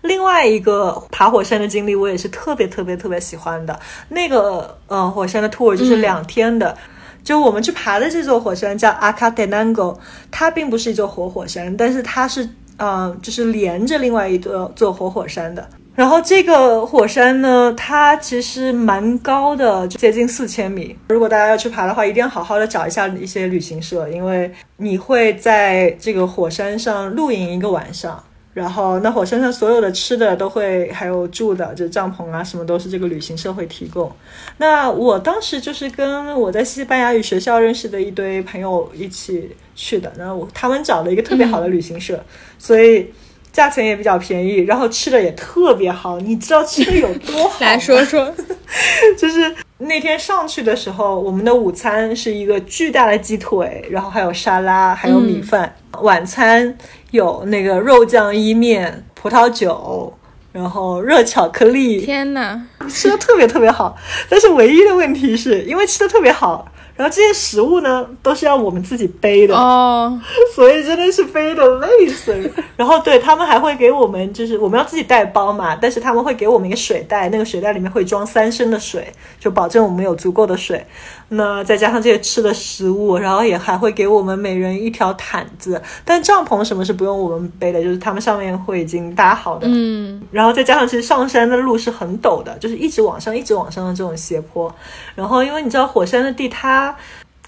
Speaker 2: 另外一个爬火山的经历，我也是特别特别特别喜欢的。那个呃，火山的 tour 就是两天的，就我们去爬的这座火山叫阿卡德南戈，它并不是一座活火山，但是它是呃，就是连着另外一座座活火山的。然后这个火山呢，它其实蛮高的，接近四千米。如果大家要去爬的话，一定要好好的找一下一些旅行社，因为你会在这个火山上露营一个晚上。然后，那火车上所有的吃的都会，还有住的，就帐篷啊，什么都是这个旅行社会提供。那我当时就是跟我在西班牙语学校认识的一堆朋友一起去的，然后我他们找了一个特别好的旅行社，所以价钱也比较便宜，然后吃的也特别好。你知道吃的有多好？
Speaker 3: 来说说，
Speaker 2: 就是那天上去的时候，我们的午餐是一个巨大的鸡腿，然后还有沙拉，还有米饭。晚餐有那个肉酱意面、葡萄酒，然后热巧克力。
Speaker 3: 天呐，
Speaker 2: 吃的特别特别好。但是唯一的问题是因为吃的特别好。然后这些食物呢，都是要我们自己背的
Speaker 3: 哦，
Speaker 2: 所以真的是背的累死了。然后对他们还会给我们，就是我们要自己带包嘛，但是他们会给我们一个水袋，那个水袋里面会装三升的水，就保证我们有足够的水。那再加上这些吃的食物，然后也还会给我们每人一条毯子，但帐篷什么是不用我们背的，就是他们上面会已经搭好的。
Speaker 3: 嗯，
Speaker 2: 然后再加上其实上山的路是很陡的，就是一直往上、一直往上的这种斜坡。然后因为你知道火山的地它。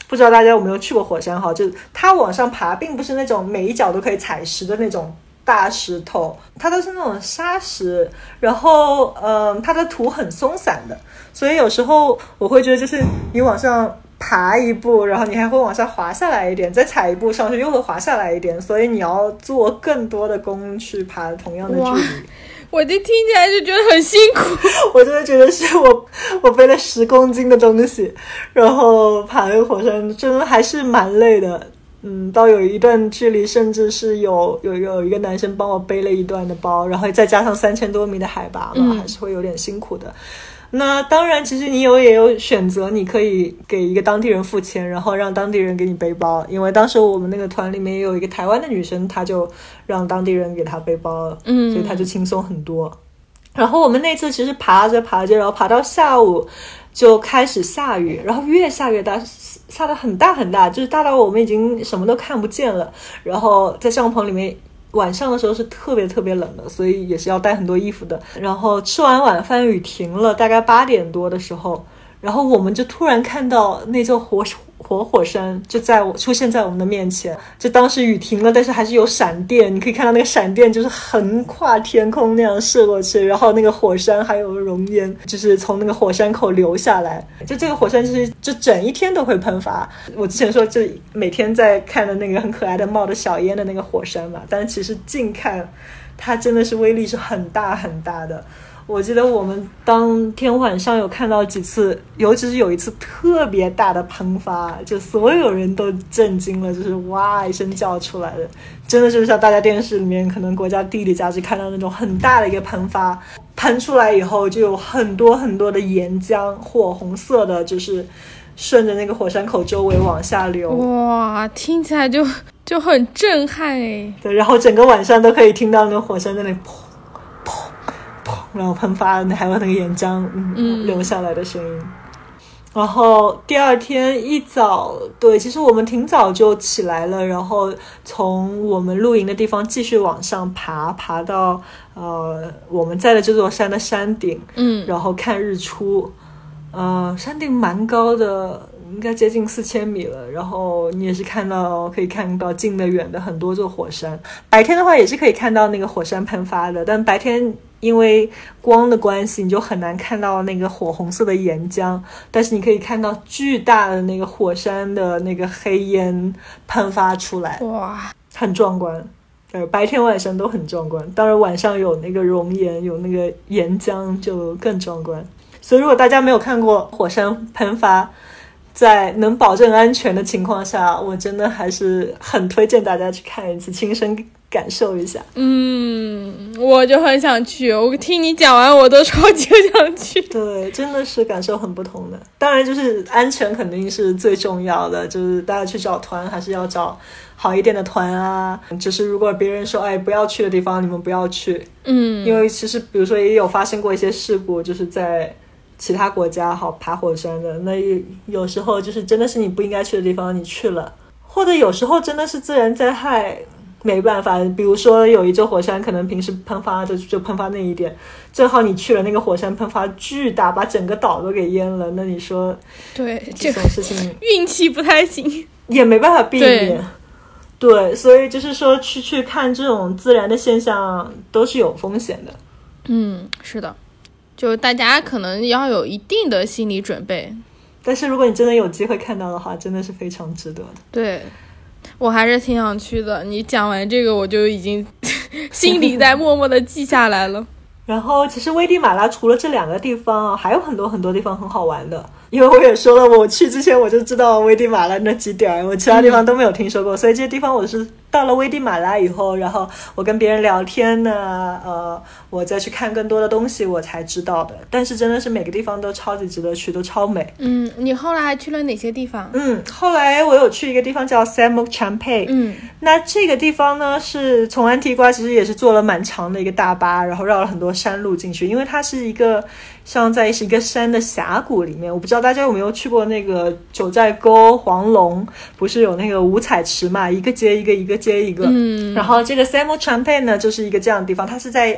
Speaker 2: 不知道大家有没有去过火山哈？就是它往上爬，并不是那种每一脚都可以踩实的那种大石头，它都是那种沙石。然后，嗯，它的土很松散的，所以有时候我会觉得，就是你往上爬一步，然后你还会往下滑下来一点，再踩一步上去又会滑下来一点，所以你要做更多的功去爬同样的距离。
Speaker 3: 我就听起来就觉得很辛苦，
Speaker 2: 我真的觉得是我我背了十公斤的东西，然后爬那个火山，真的还是蛮累的。嗯，到有一段距离，甚至是有有有一个男生帮我背了一段的包，然后再加上三千多米的海拔嘛，还是会有点辛苦的。那当然，其实你有也有选择，你可以给一个当地人付钱，然后让当地人给你背包。因为当时我们那个团里面也有一个台湾的女生，她就让当地人给她背包了，
Speaker 3: 嗯，
Speaker 2: 所以她就轻松很多。然后我们那次其实爬着爬着，然后爬到下午就开始下雨，然后越下越大，下的很大很大，就是大到我们已经什么都看不见了。然后在帐篷里面。晚上的时候是特别特别冷的，所以也是要带很多衣服的。然后吃完晚饭，雨停了，大概八点多的时候，然后我们就突然看到那座火。活火山就在我出现在我们的面前，就当时雨停了，但是还是有闪电，你可以看到那个闪电就是横跨天空那样射过去，然后那个火山还有熔烟，就是从那个火山口流下来。就这个火山就是就整一天都会喷发。我之前说就每天在看的那个很可爱的冒着小烟的那个火山嘛，但其实近看，它真的是威力是很大很大的。我记得我们当天晚上有看到几次，尤其是有一次特别大的喷发，就所有人都震惊了，就是哇一声叫出来的，真的就是像大家电视里面可能国家地理杂志看到那种很大的一个喷发，喷出来以后就有很多很多的岩浆，火红色的，就是顺着那个火山口周围往下流。
Speaker 3: 哇，听起来就就很震撼哎。
Speaker 2: 对，然后整个晚上都可以听到那个火山在那里。然后喷发，还有那个岩浆嗯流下来的声音。然后第二天一早，对，其实我们挺早就起来了，然后从我们露营的地方继续往上爬，爬到呃我们在的这座山的山顶，
Speaker 3: 嗯，
Speaker 2: 然后看日出。呃，山顶蛮高的，应该接近四千米了。然后你也是看到可以看到近的远的很多座火山。白天的话也是可以看到那个火山喷发的，但白天。因为光的关系，你就很难看到那个火红色的岩浆，但是你可以看到巨大的那个火山的那个黑烟喷发出来，
Speaker 3: 哇，
Speaker 2: 很壮观。呃，白天晚上都很壮观，当然晚上有那个熔岩，有那个岩浆就更壮观。所以如果大家没有看过火山喷发，在能保证安全的情况下，我真的还是很推荐大家去看一次，亲身。感受一下。
Speaker 3: 嗯，我就很想去。我听你讲完，我都超级想去。
Speaker 2: 对，真的是感受很不同的。当然，就是安全肯定是最重要的，就是大家去找团还是要找好一点的团啊。只是如果别人说哎不要去的地方，你们不要去。
Speaker 3: 嗯，
Speaker 2: 因为其实比如说也有发生过一些事故，就是在其他国家好爬火山的，那有时候就是真的是你不应该去的地方，你去了，或者有时候真的是自然灾害。没办法，比如说有一座火山，可能平时喷发就就喷发那一点，正好你去了那个火山喷发巨大，把整个岛都给淹了。那你说，
Speaker 3: 对
Speaker 2: 这种事情
Speaker 3: 运气不太行，
Speaker 2: 也没办法避免。对，所以就是说去去看这种自然的现象都是有风险的。
Speaker 3: 嗯，是的，就大家可能要有一定的心理准备。
Speaker 2: 但是如果你真的有机会看到的话，真的是非常值得的。
Speaker 3: 对。我还是挺想去的。你讲完这个，我就已经 心里在默默的记下来了。
Speaker 2: 然后，其实危地马拉除了这两个地方，还有很多很多地方很好玩的。因为我也说了，我去之前我就知道危地马拉那几点，我其他地方都没有听说过，所以这些地方我是。到了危地马拉以后，然后我跟别人聊天呢，呃，我再去看更多的东西，我才知道的。但是真的是每个地方都超级值得去，都超美。
Speaker 3: 嗯，你后来还去了哪些地方？
Speaker 2: 嗯，后来我有去一个地方叫 Samuel Champlain。
Speaker 3: 嗯，
Speaker 2: 那这个地方呢，是从安提瓜其实也是坐了蛮长的一个大巴，然后绕了很多山路进去，因为它是一个。像在是一个山的峡谷里面，我不知道大家有没有去过那个九寨沟黄龙，不是有那个五彩池嘛，一个接一个，一个接一个。
Speaker 3: 嗯。
Speaker 2: 然后这个 Samuel Champlain 呢，就是一个这样的地方，它是在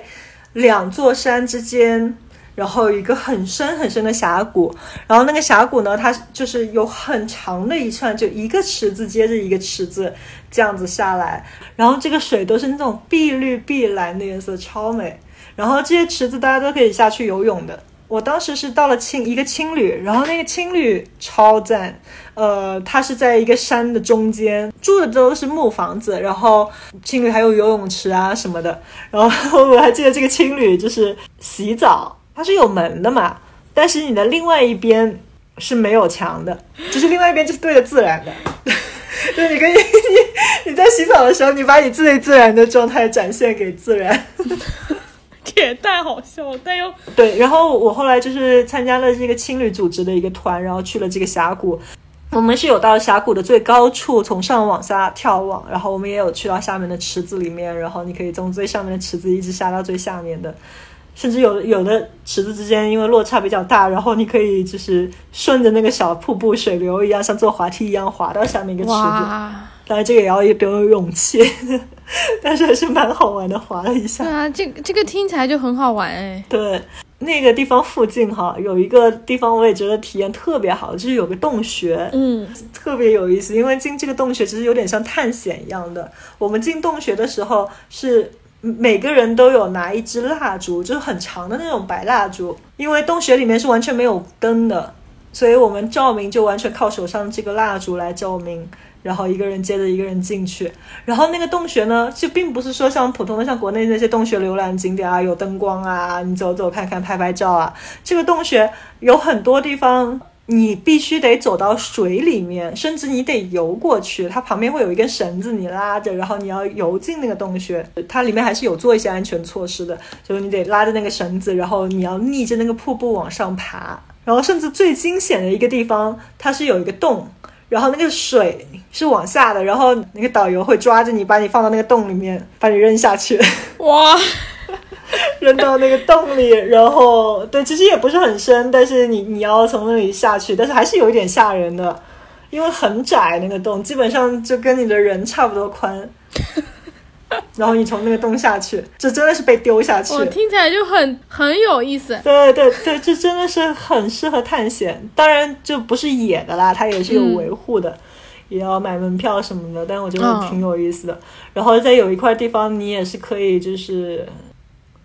Speaker 2: 两座山之间，然后一个很深很深的峡谷，然后那个峡谷呢，它就是有很长的一串，就一个池子接着一个池子这样子下来，然后这个水都是那种碧绿碧蓝的颜色，超美。然后这些池子大家都可以下去游泳的。我当时是到了青一个青旅，然后那个青旅超赞，呃，它是在一个山的中间，住的都是木房子，然后青旅还有游泳池啊什么的。然后我还记得这个青旅就是洗澡，它是有门的嘛，但是你的另外一边是没有墙的，就是另外一边就是对着自然的，就 你可以你你在洗澡的时候，你把你最自然的状态展现给自然。
Speaker 3: 也太好笑了，但又
Speaker 2: 对。然后我后来就是参加了这个青旅组织的一个团，然后去了这个峡谷。我们是有到峡谷的最高处，从上往下眺望。然后我们也有去到下面的池子里面，然后你可以从最上面的池子一直下到最下面的，甚至有有的池子之间因为落差比较大，然后你可以就是顺着那个小瀑布水流一样，像坐滑梯一样滑到下面一个池子。当然，这个也要有点勇气，但是还是蛮好玩的，滑了一下。
Speaker 3: 对啊，这这个听起来就很好玩哎。
Speaker 2: 对，那个地方附近哈，有一个地方我也觉得体验特别好，就是有个洞穴，
Speaker 3: 嗯，
Speaker 2: 特别有意思。因为进这个洞穴其实有点像探险一样的。我们进洞穴的时候是每个人都有拿一支蜡烛，就是很长的那种白蜡烛，因为洞穴里面是完全没有灯的，所以我们照明就完全靠手上这个蜡烛来照明。然后一个人接着一个人进去，然后那个洞穴呢，就并不是说像普通的像国内那些洞穴浏览景点啊，有灯光啊，你走走看看拍拍照啊。这个洞穴有很多地方，你必须得走到水里面，甚至你得游过去。它旁边会有一根绳子，你拉着，然后你要游进那个洞穴。它里面还是有做一些安全措施的，就是你得拉着那个绳子，然后你要逆着那个瀑布往上爬。然后甚至最惊险的一个地方，它是有一个洞。然后那个水是往下的，然后那个导游会抓着你，把你放到那个洞里面，把你扔下去。
Speaker 3: 哇，
Speaker 2: 扔到那个洞里，然后对，其实也不是很深，但是你你要从那里下去，但是还是有一点吓人的，因为很窄那个洞，基本上就跟你的人差不多宽。然后你从那个洞下去，这真的是被丢下去。
Speaker 3: 我听起来就很很有意思。
Speaker 2: 对对对，这真的是很适合探险。当然就不是野的啦，它也是有维护的，也要买门票什么的。但我觉得挺有意思的。然后在有一块地方，你也是可以就是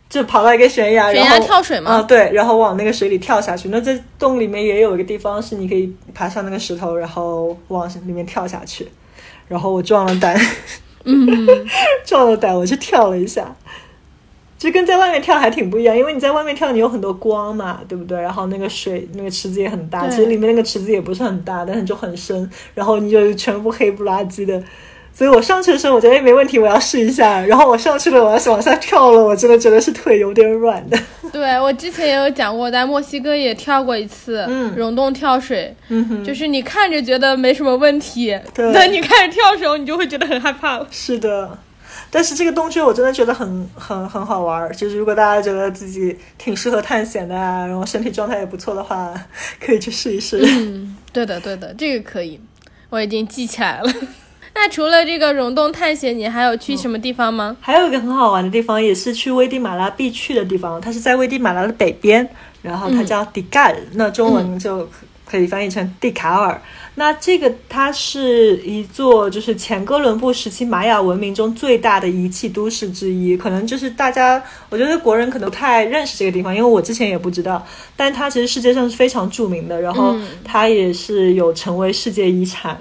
Speaker 2: 就跑到一个悬崖，
Speaker 3: 悬崖跳水吗？
Speaker 2: 啊，对，然后往那个水里跳下去。那在洞里面也有一个地方是你可以爬上那个石头，然后往里面跳下去。然后我撞了胆。
Speaker 3: 嗯，
Speaker 2: 壮了胆，我去跳了一下，就跟在外面跳还挺不一样，因为你在外面跳，你有很多光嘛，对不对？然后那个水，那个池子也很大，其实里面那个池子也不是很大，但是就很深，然后你就全部黑不拉几的所以我上去的时候，我觉得哎没问题，我要试一下。然后我上去了，我要往下跳了，我真的觉得是腿有点软的。
Speaker 3: 对我之前也有讲过，在墨西哥也跳过一次，
Speaker 2: 嗯
Speaker 3: 溶洞跳水，
Speaker 2: 嗯哼，
Speaker 3: 就是你看着觉得没什么问题，
Speaker 2: 对
Speaker 3: 等你开始跳的时候，你就会觉得很害怕了。
Speaker 2: 是的。但是这个洞穴我真的觉得很很很好玩儿，就是如果大家觉得自己挺适合探险的啊，然后身体状态也不错的话，可以去试一试。
Speaker 3: 嗯，对的，对的，这个可以，我已经记起来了。那除了这个溶洞探险，你还有去什么地方吗？
Speaker 2: 还有一个很好玩的地方，也是去危地马拉必去的地方，它是在危地马拉的北边，然后它叫迪盖尔，那中文就可以翻译成蒂卡尔。那这个它是一座就是前哥伦布时期玛雅文明中最大的遗弃都市之一，可能就是大家我觉得国人可能不太认识这个地方，因为我之前也不知道，但它其实世界上是非常著名的，然后
Speaker 3: 嗯
Speaker 2: 它也是有成为世界遗产。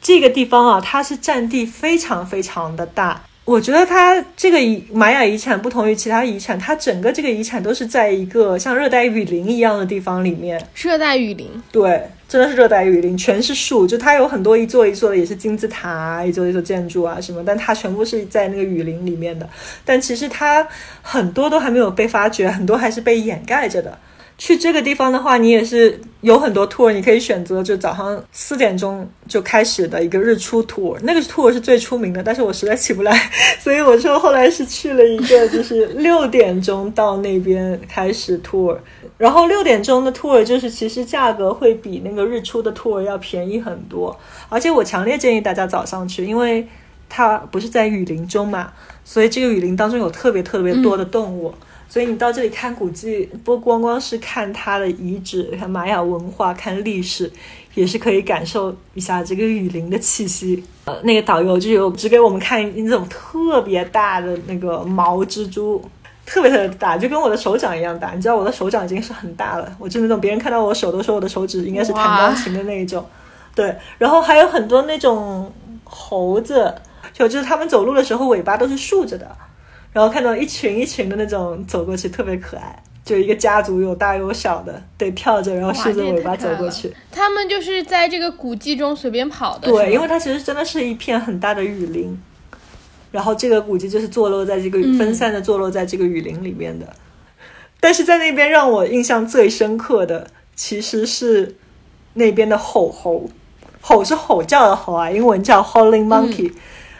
Speaker 2: 这个地方啊，它是占地非常非常的大。我觉得它这个遗玛雅遗产不同于其他遗产，它整个这个遗产都是在一个像热带雨林一样的地方里面。
Speaker 3: 热带雨林，
Speaker 2: 对，真的是热带雨林，全是树，就它有很多一座一座的，也是金字塔啊，一座一座建筑啊什么，但它全部是在那个雨林里面的。但其实它很多都还没有被发掘，很多还是被掩盖着的。去这个地方的话，你也是有很多 tour，你可以选择就早上四点钟就开始的一个日出 tour，那个 tour 是最出名的，但是我实在起不来，所以我就后来是去了一个就是六点钟到那边开始 tour，然后六点钟的 tour 就是其实价格会比那个日出的 tour 要便宜很多，而且我强烈建议大家早上去，因为它不是在雨林中嘛，所以这个雨林当中有特别特别多的动物。所以你到这里看古迹，不光光是看它的遗址、看玛雅文化、看历史，也是可以感受一下这个雨林的气息。呃，那个导游就有指给我们看那种特别大的那个毛蜘蛛，特别特别大，就跟我的手掌一样大。你知道我的手掌已经是很大了，我就那种别人看到我手都说我的手指应该是弹钢琴的那一种。对，然后还有很多那种猴子，就就是他们走路的时候尾巴都是竖着的。然后看到一群一群的那种走过去，特别可爱，就一个家族有大有小的，对，跳着然后竖着尾巴走过去。
Speaker 3: 他们就是在这个古迹中随便跑的。
Speaker 2: 对，因为它其实真的是一片很大的雨林，然后这个古迹就是坐落在这个分散的坐落在这个雨林里面的。但是在那边让我印象最深刻的，其实是那边的吼猴，吼是吼叫的吼啊，英文叫 howling monkey。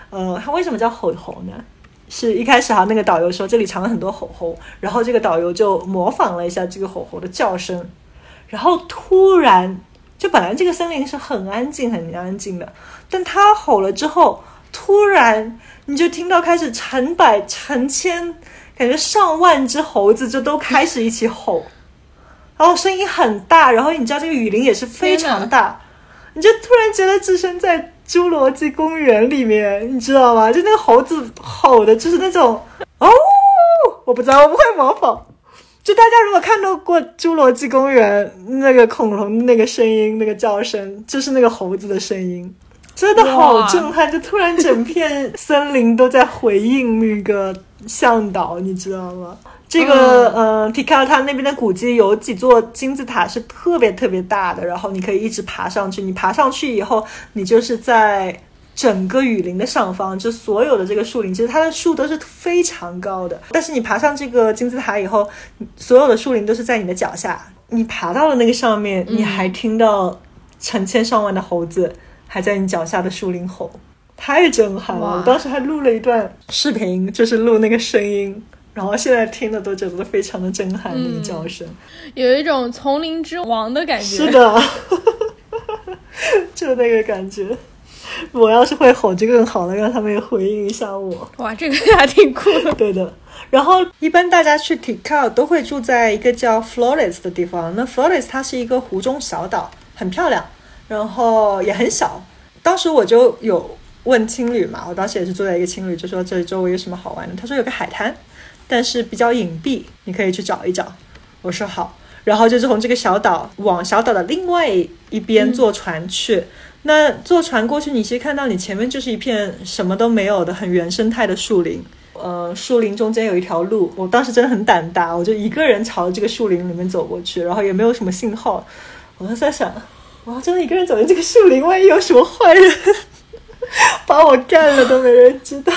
Speaker 2: 呃，它为什么叫吼猴呢？是一开始哈，那个导游说这里藏了很多吼猴，然后这个导游就模仿了一下这个吼猴的叫声，然后突然就本来这个森林是很安静很安静的，但他吼了之后，突然你就听到开始成百成千，感觉上万只猴子就都开始一起吼，然后声音很大，然后你知道这个雨林也是非常大，你就突然觉得置身在。侏罗纪公园里面，你知道吗？就那个猴子吼的，就是那种哦，我不知道，我不会模仿。就大家如果看到过侏罗纪公园那个恐龙那个声音，那个叫声，就是那个猴子的声音，真的好震撼！就突然整片森林都在回应那个向导，你知道吗？这个呃，皮卡它那边的古迹有几座金字塔是特别特别大的，然后你可以一直爬上去。你爬上去以后，你就是在整个雨林的上方，就所有的这个树林，其实它的树都是非常高的。但是你爬上这个金字塔以后，所有的树林都是在你的脚下。你爬到了那个上面，你还听到成千上万的猴子还在你脚下的树林吼，太震撼了！我当时还录了一段视频，就是录那个声音。然后现在听的都觉得非常的震撼，那个叫声，
Speaker 3: 有一种丛林之王的感觉。
Speaker 2: 是的，就那个感觉。我要是会吼就更好了，让他们也回应一下我。
Speaker 3: 哇，这个还挺酷的。
Speaker 2: 对的。然后一般大家去 Tikal 都会住在一个叫 Flores 的地方。那 Flores 它是一个湖中小岛，很漂亮，然后也很小。当时我就有问青旅嘛，我当时也是住在一个青旅，就说这里周围有什么好玩的。他说有个海滩。但是比较隐蔽，你可以去找一找。我说好，然后就是从这个小岛往小岛的另外一边坐船去。那坐船过去，你其实看到你前面就是一片什么都没有的很原生态的树林。呃，树林中间有一条路，我当时真的很胆大，我就一个人朝这个树林里面走过去，然后也没有什么信号。我就在想，我要真的一个人走进这个树林，万一有什么坏人。把我干了都没人知道。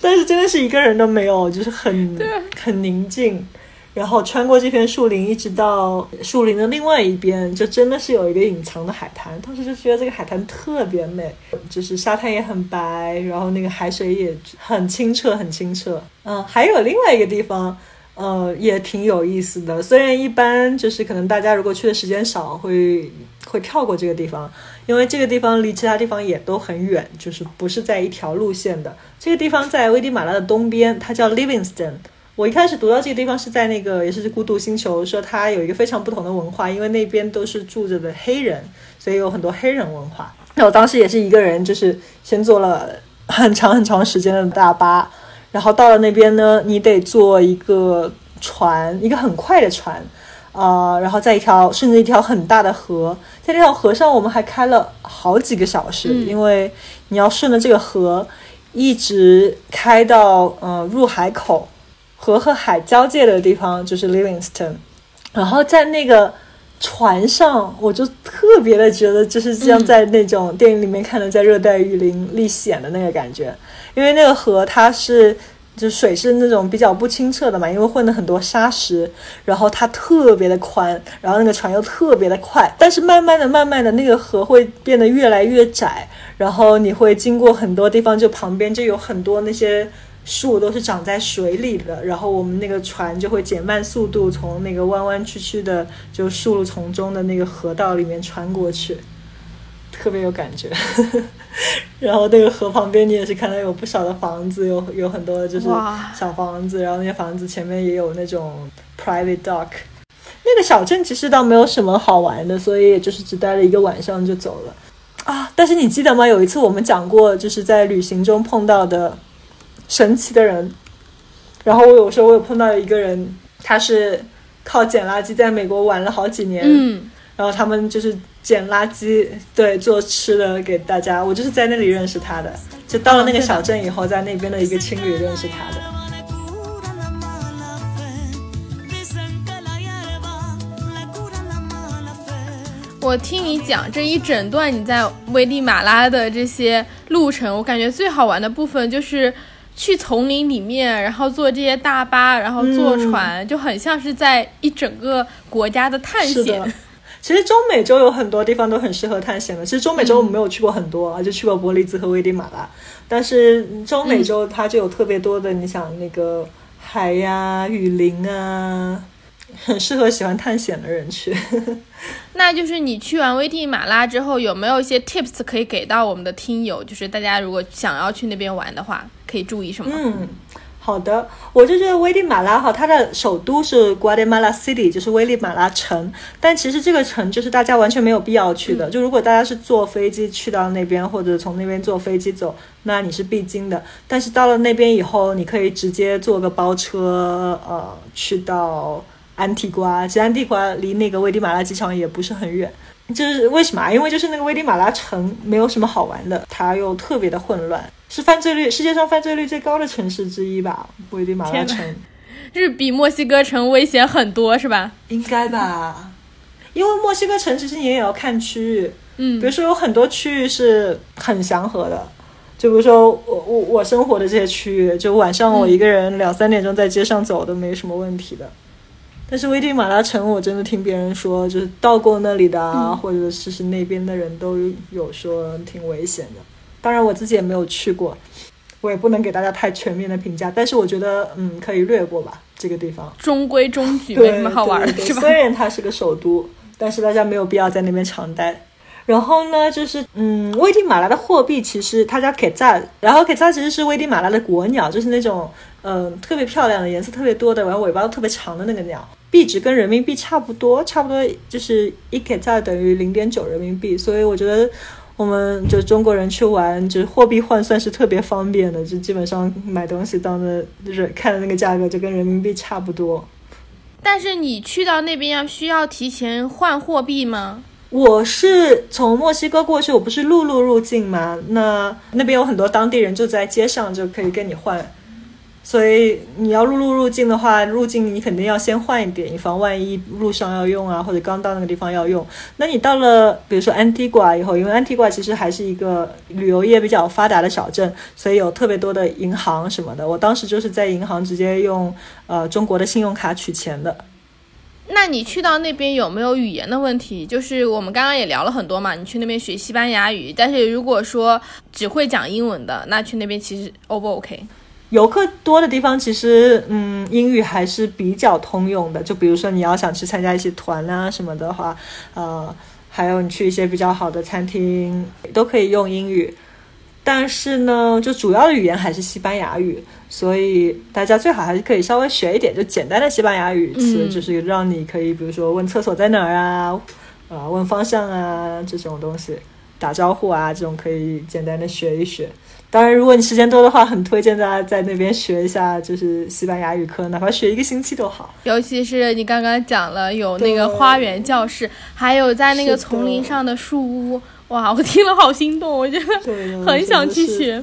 Speaker 2: 但是真的是一个人都没有，就是很很宁静。然后穿过这片树林，一直到树林的另外一边，就真的是有一个隐藏的海滩。当时就觉得这个海滩特别美，就是沙滩也很白，然后那个海水也很清澈，很清澈。嗯，还有另外一个地方，呃，也挺有意思的。虽然一般就是可能大家如果去的时间少，会会跳过这个地方，因为这个地方离其他地方也都很远，就是不是在一条路线的。这个地方在危地马拉的东边，它叫 Livingston。我一开始读到这个地方是在那个也是孤独星球，说它有一个非常不同的文化，因为那边都是住着的黑人，所以有很多黑人文化。那我当时也是一个人，就是先坐了很长很长时间的大巴，然后到了那边呢，你得坐一个船，一个很快的船，啊，然后在一条顺着一条很大的河，在那条河上我们还开了好几个小时，因为你要顺着这个河一直开到呃入海口。河和海交界的地方就是 Livingston，然后在那个船上，我就特别的觉得就是像在那种电影里面看的在热带雨林历险的那个感觉，因为那个河它是就水是那种比较不清澈的嘛，因为混了很多沙石，然后它特别的宽，然后那个船又特别的快，但是慢慢的、慢慢的那个河会变得越来越窄，然后你会经过很多地方，就旁边就有很多那些。树都是长在水里的，然后我们那个船就会减慢速度，从那个弯弯曲曲的就树丛中的那个河道里面穿过去，特别有感觉。然后那个河旁边，你也是看到有不少的房子，有有很多就是小房子，然后那些房子前面也有那种 private dock。那个小镇其实倒没有什么好玩的，所以也就是只待了一个晚上就走了啊。但是你记得吗？有一次我们讲过，就是在旅行中碰到的。神奇的人，然后我有时候我有碰到一个人，他是靠捡垃圾在美国玩了好几年，
Speaker 3: 嗯，
Speaker 2: 然后他们就是捡垃圾，对，做吃的给大家。我就是在那里认识他的，就到了那个小镇以后，在那边的一个青旅认识他的。
Speaker 3: 我听你讲这一整段你在危地马拉的这些路程，我感觉最好玩的部分就是。去丛林里面，然后坐这些大巴，然后坐船，就很像是在一整个国家的探险。
Speaker 2: 其实中美洲有很多地方都很适合探险的。其实中美洲我们没有去过很多啊，就去过伯利兹和危地马拉。但是中美洲它就有特别多的，你想那个海呀、雨林啊。很适合喜欢探险的人去。
Speaker 3: 那就是你去完危地马拉之后，有没有一些 tips 可以给到我们的听友？就是大家如果想要去那边玩的话，可以注意什么？
Speaker 2: 嗯，好的，我就觉得危地马拉哈，它的首都是 Guatemala City，就是危地马拉城。但其实这个城就是大家完全没有必要去的。就如果大家是坐飞机去到那边，或者从那边坐飞机走，那你是必经的。但是到了那边以后，你可以直接坐个包车，呃，去到。安提瓜，其实安提瓜离那个危地马拉机场也不是很远，就是为什么？因为就是那个危地马拉城没有什么好玩的，它又特别的混乱，是犯罪率世界上犯罪率最高的城市之一吧？危地马拉城，
Speaker 3: 是 比墨西哥城危险很多是吧？
Speaker 2: 应该吧，因为墨西哥城其实你也要看区域，
Speaker 3: 嗯，
Speaker 2: 比如说有很多区域是很祥和的，就比如说我我我生活的这些区域，就晚上我一个人两三点钟在街上走都没什么问题的。但是危地马拉城，我真的听别人说，就是到过那里的啊，或者是是那边的人都有说挺危险的。当然我自己也没有去过，我也不能给大家太全面的评价。但是我觉得，嗯，可以略过吧，这个地方
Speaker 3: 中规中矩，没什么好玩的，是吧？
Speaker 2: 虽然它是个首都，但是大家没有必要在那边常待。然后呢，就是嗯，危地马拉的货币其实它叫 k 扎，然后 k 扎其实是危地马拉的国鸟，就是那种嗯特别漂亮的颜色特别多的，然后尾巴都特别长的那个鸟。币值跟人民币差不多，差不多就是一克在等于零点九人民币，所以我觉得我们就中国人去玩，就是货币换算是特别方便的，就基本上买东西当的就是看的那个价格就跟人民币差不多。
Speaker 3: 但是你去到那边要需要提前换货币吗？
Speaker 2: 我是从墨西哥过去，我不是陆路入境吗？那那边有很多当地人就在街上就可以跟你换。所以你要陆路入境的话，入境你肯定要先换一点，以防万一路上要用啊，或者刚到那个地方要用。那你到了，比如说安提瓜以后，因为安提瓜其实还是一个旅游业比较发达的小镇，所以有特别多的银行什么的。我当时就是在银行直接用呃中国的信用卡取钱的。
Speaker 3: 那你去到那边有没有语言的问题？就是我们刚刚也聊了很多嘛，你去那边学西班牙语，但是如果说只会讲英文的，那去那边其实 O 不 OK？
Speaker 2: 游客多的地方，其实嗯，英语还是比较通用的。就比如说你要想去参加一些团啊什么的话，呃，还有你去一些比较好的餐厅，都可以用英语。但是呢，就主要的语言还是西班牙语，所以大家最好还是可以稍微学一点，就简单的西班牙语词，就是让你可以，比如说问厕所在哪儿啊，啊，问方向啊这种东西，打招呼啊这种可以简单的学一学。当然，如果你时间多的话，很推荐大家在那边学一下，就是西班牙语课，哪怕学一个星期都好。
Speaker 3: 尤其是你刚刚讲了有那个花园教室，还有在那个丛林上的树屋。哇，我听了好心动，我觉得很想去学。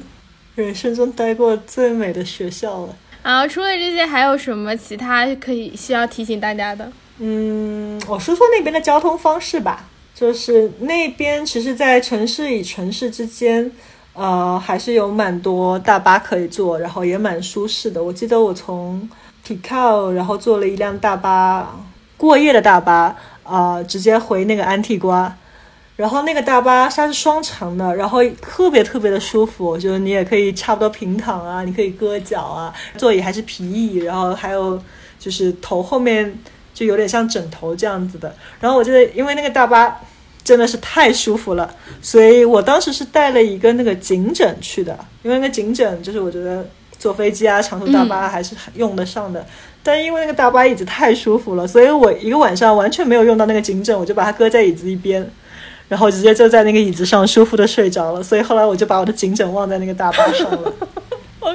Speaker 2: 人生中待过最美的学校了。
Speaker 3: 啊，除了这些，还有什么其他可以需要提醒大家的？
Speaker 2: 嗯，我说说那边的交通方式吧。就是那边其实，在城市与城市之间，呃，还是有蛮多大巴可以坐，然后也蛮舒适的。我记得我从 Tikal，然后坐了一辆大巴，过夜的大巴，啊，直接回那个安提瓜。然后那个大巴它是双层的，然后特别特别的舒服，就是你也可以差不多平躺啊，你可以搁脚啊，座椅还是皮椅，然后还有就是头后面就有点像枕头这样子的。然后我记得，因为那个大巴真的是太舒服了，所以我当时是带了一个那个颈枕去的，因为那个颈枕就是我觉得坐飞机啊、长途大巴还是用得上的。但因为那个大巴椅子太舒服了，所以我一个晚上完全没有用到那个颈枕，我就把它搁在椅子一边。然后直接就在那个椅子上舒服的睡着了，所以后来我就把我的颈枕忘在那个大巴上了。
Speaker 3: 我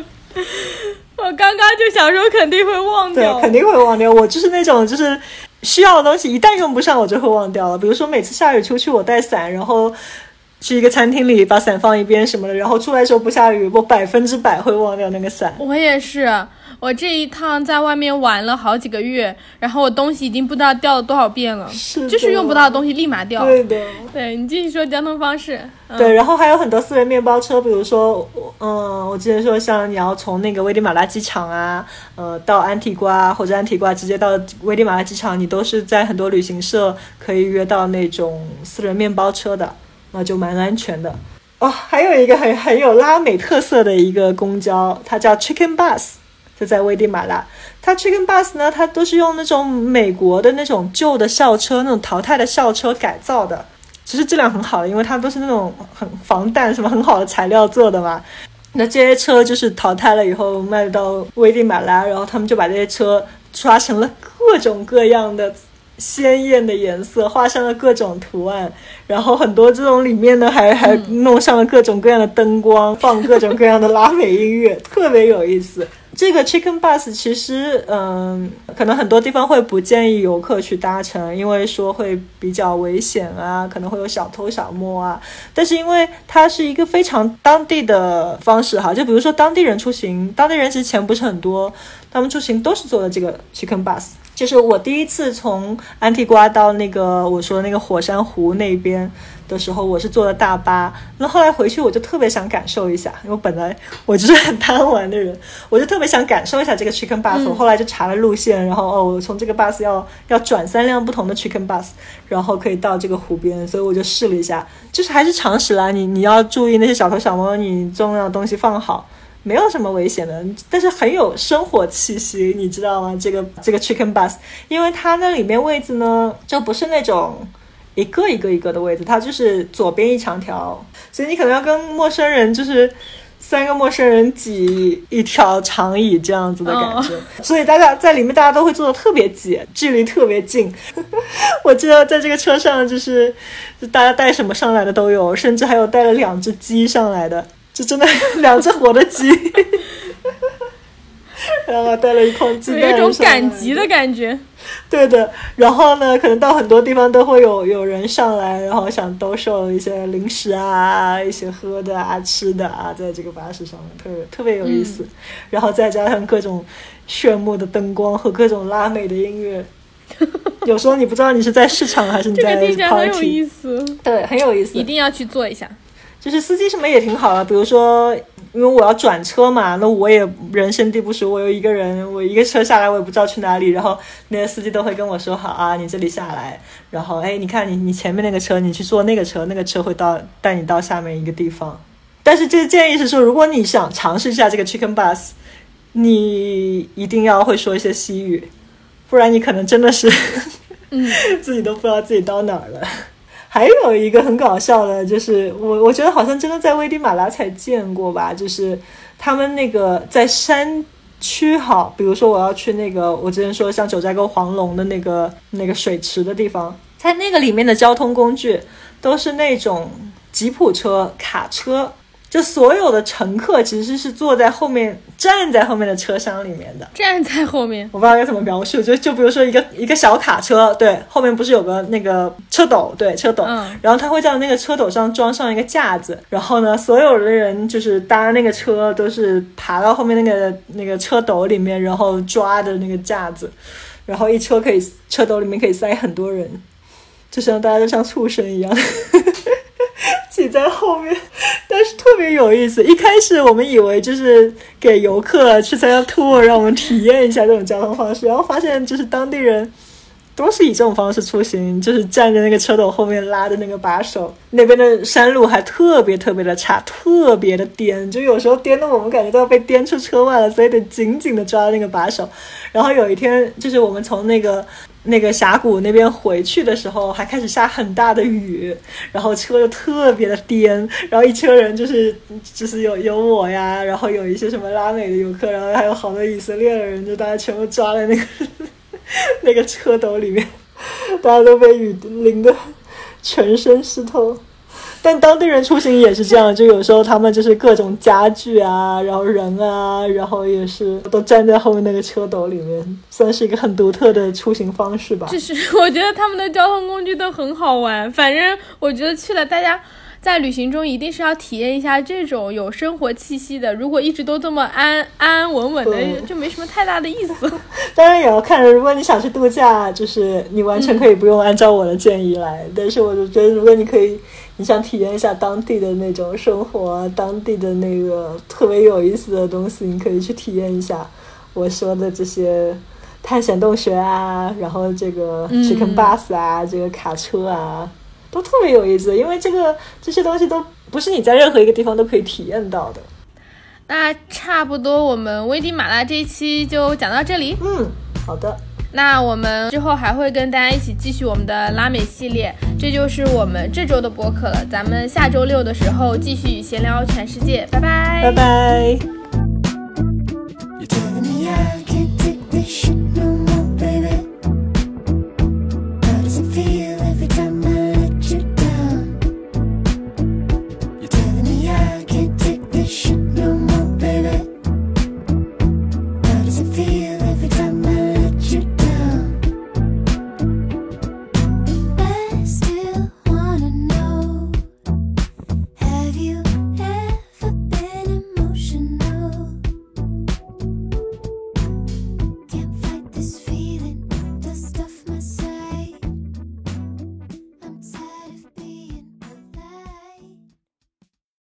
Speaker 3: 我刚刚就想说肯定会忘掉，
Speaker 2: 对，肯定会忘掉。我就是那种就是需要的东西一旦用不上，我就会忘掉了。比如说每次下雨出去，我带伞，然后去一个餐厅里把伞放一边什么的，然后出来的时候不下雨，我百分之百会忘掉那个伞。
Speaker 3: 我也是。我这一趟在外面玩了好几个月，然后我东西已经不知道掉了多少遍了，就是用不到的东西立马掉。
Speaker 2: 对的，
Speaker 3: 对你继续说交通方式。
Speaker 2: 对，然后还有很多私人面包车，比如说，嗯，我之前说像你要从那个危地马拉机场啊，呃，到安提瓜或者安提瓜直接到危地马拉机场，你都是在很多旅行社可以约到那种私人面包车的，那就蛮安全的。哦，还有一个很很有拉美特色的一个公交，它叫 Chicken Bus。就在危地马拉，它 Chicken Bus 呢，它都是用那种美国的那种旧的校车，那种淘汰的校车改造的，其实质量很好的，因为它都是那种很防弹什么很好的材料做的嘛。那这些车就是淘汰了以后卖到危地马拉，然后他们就把这些车刷成了各种各样的鲜艳的颜色，画上了各种图案，然后很多这种里面呢还还弄上了各种各样的灯光，放各种各样的拉美音乐，特别有意思。这个 Chicken Bus 其实，嗯，可能很多地方会不建议游客去搭乘，因为说会比较危险啊，可能会有小偷小摸啊。但是因为它是一个非常当地的方式哈，就比如说当地人出行，当地人其实钱不是很多，他们出行都是坐的这个 Chicken Bus。就是我第一次从安提瓜到那个我说那个火山湖那边。的时候，我是坐的大巴，那后来回去我就特别想感受一下，因为本来我就是很贪玩的人，我就特别想感受一下这个 Chicken Bus。我后来就查了路线，然后哦，我从这个 bus 要要转三辆不同的 Chicken Bus，然后可以到这个湖边，所以我就试了一下，就是还是常识啦，你你要注意那些小偷小摸，你重要的东西放好，没有什么危险的，但是很有生活气息，你知道吗？这个这个 Chicken Bus，因为它那里面位置呢，就不是那种。一个一个一个的位置，它就是左边一长条，所以你可能要跟陌生人，就是三个陌生人挤一条长椅这样子的感觉。所以大家在里面，大家都会坐的特别挤，距离特别近。我记得在这个车上，就是大家带什么上来的都有，甚至还有带了两只鸡上来的，就真的 两只活的鸡。然后带了一筐鸡蛋，
Speaker 3: 有一种赶集的感觉。
Speaker 2: 对的，然后呢，可能到很多地方都会有有人上来，然后想兜售一些零食啊、一些喝的啊、吃的啊，在这个巴士上面特别特别有意思。然后再加上各种炫目的灯光和各种拉美的音乐，有时候你不知道你是在市场还是你在 party。
Speaker 3: 很有意思，
Speaker 2: 对，很有意思，
Speaker 3: 一定要去做一下。
Speaker 2: 就是司机什么也挺好的，比如说，因为我要转车嘛，那我也人生地不熟，我有一个人，我一个车下来，我也不知道去哪里，然后那些司机都会跟我说好啊，你这里下来，然后哎，你看你你前面那个车，你去坐那个车，那个车会到带你到下面一个地方。但是这个建议是说，如果你想尝试一下这个 Chicken Bus，你一定要会说一些西语，不然你可能真的是，
Speaker 3: 嗯，
Speaker 2: 自己都不知道自己到哪儿了。还有一个很搞笑的，就是我我觉得好像真的在危地马拉才见过吧，就是他们那个在山区，好，比如说我要去那个我之前说像九寨沟黄龙的那个那个水池的地方，在那个里面的交通工具都是那种吉普车、卡车。就所有的乘客其实是坐在后面，站在后面的车厢里面的。
Speaker 3: 站在后面，
Speaker 2: 我不知道该怎么描述。就就比如说一个一个小卡车，对，后面不是有个那个车斗，对，车斗。
Speaker 3: 嗯。
Speaker 2: 然后他会在那个车斗上装上一个架子，然后呢，所有的人就是搭那个车都是爬到后面那个那个车斗里面，然后抓着那个架子，然后一车可以车斗里面可以塞很多人，就像大家都像畜生一样。挤在后面，但是特别有意思。一开始我们以为就是给游客去参加 tour，让我们体验一下这种交通方式，然后发现就是当地人都是以这种方式出行，就是站在那个车斗后面拉着那个把手。那边的山路还特别特别的差，特别的颠，就有时候颠的我们感觉都要被颠出车外了，所以得紧紧的抓那个把手。然后有一天，就是我们从那个。那个峡谷那边回去的时候，还开始下很大的雨，然后车又特别的颠，然后一车人就是就是有有我呀，然后有一些什么拉美的游客，然后还有好多以色列的人，就大家全部抓在那个 那个车斗里面，大家都被雨淋得全身湿透。但当地人出行也是这样，就有时候他们就是各种家具啊，然后人啊，然后也是都站在后面那个车斗里面，算是一个很独特的出行方式吧。
Speaker 3: 就是 我觉得他们的交通工具都很好玩，反正我觉得去了大家。在旅行中一定是要体验一下这种有生活气息的。如果一直都这么安安安稳稳的，就没什么太大的意思。
Speaker 2: 当然也要看，如果你想去度假，就是你完全可以不用按照我的建议来。但是我就觉得，如果你可以，你想体验一下当地的那种生活，当地的那个特别有意思的东西，你可以去体验一下我说的这些探险洞穴啊，然后这个 chicken bus 啊，这个卡车啊。都特别有意思，因为这个这些东西都不是你在任何一个地方都可以体验到的。
Speaker 3: 那差不多，我们危地马拉这一期就讲到这里。
Speaker 2: 嗯，好的。
Speaker 3: 那我们之后还会跟大家一起继续我们的拉美系列，这就是我们这周的播客了，咱们下周六的时候继续闲聊全世界。拜拜。
Speaker 2: 拜拜。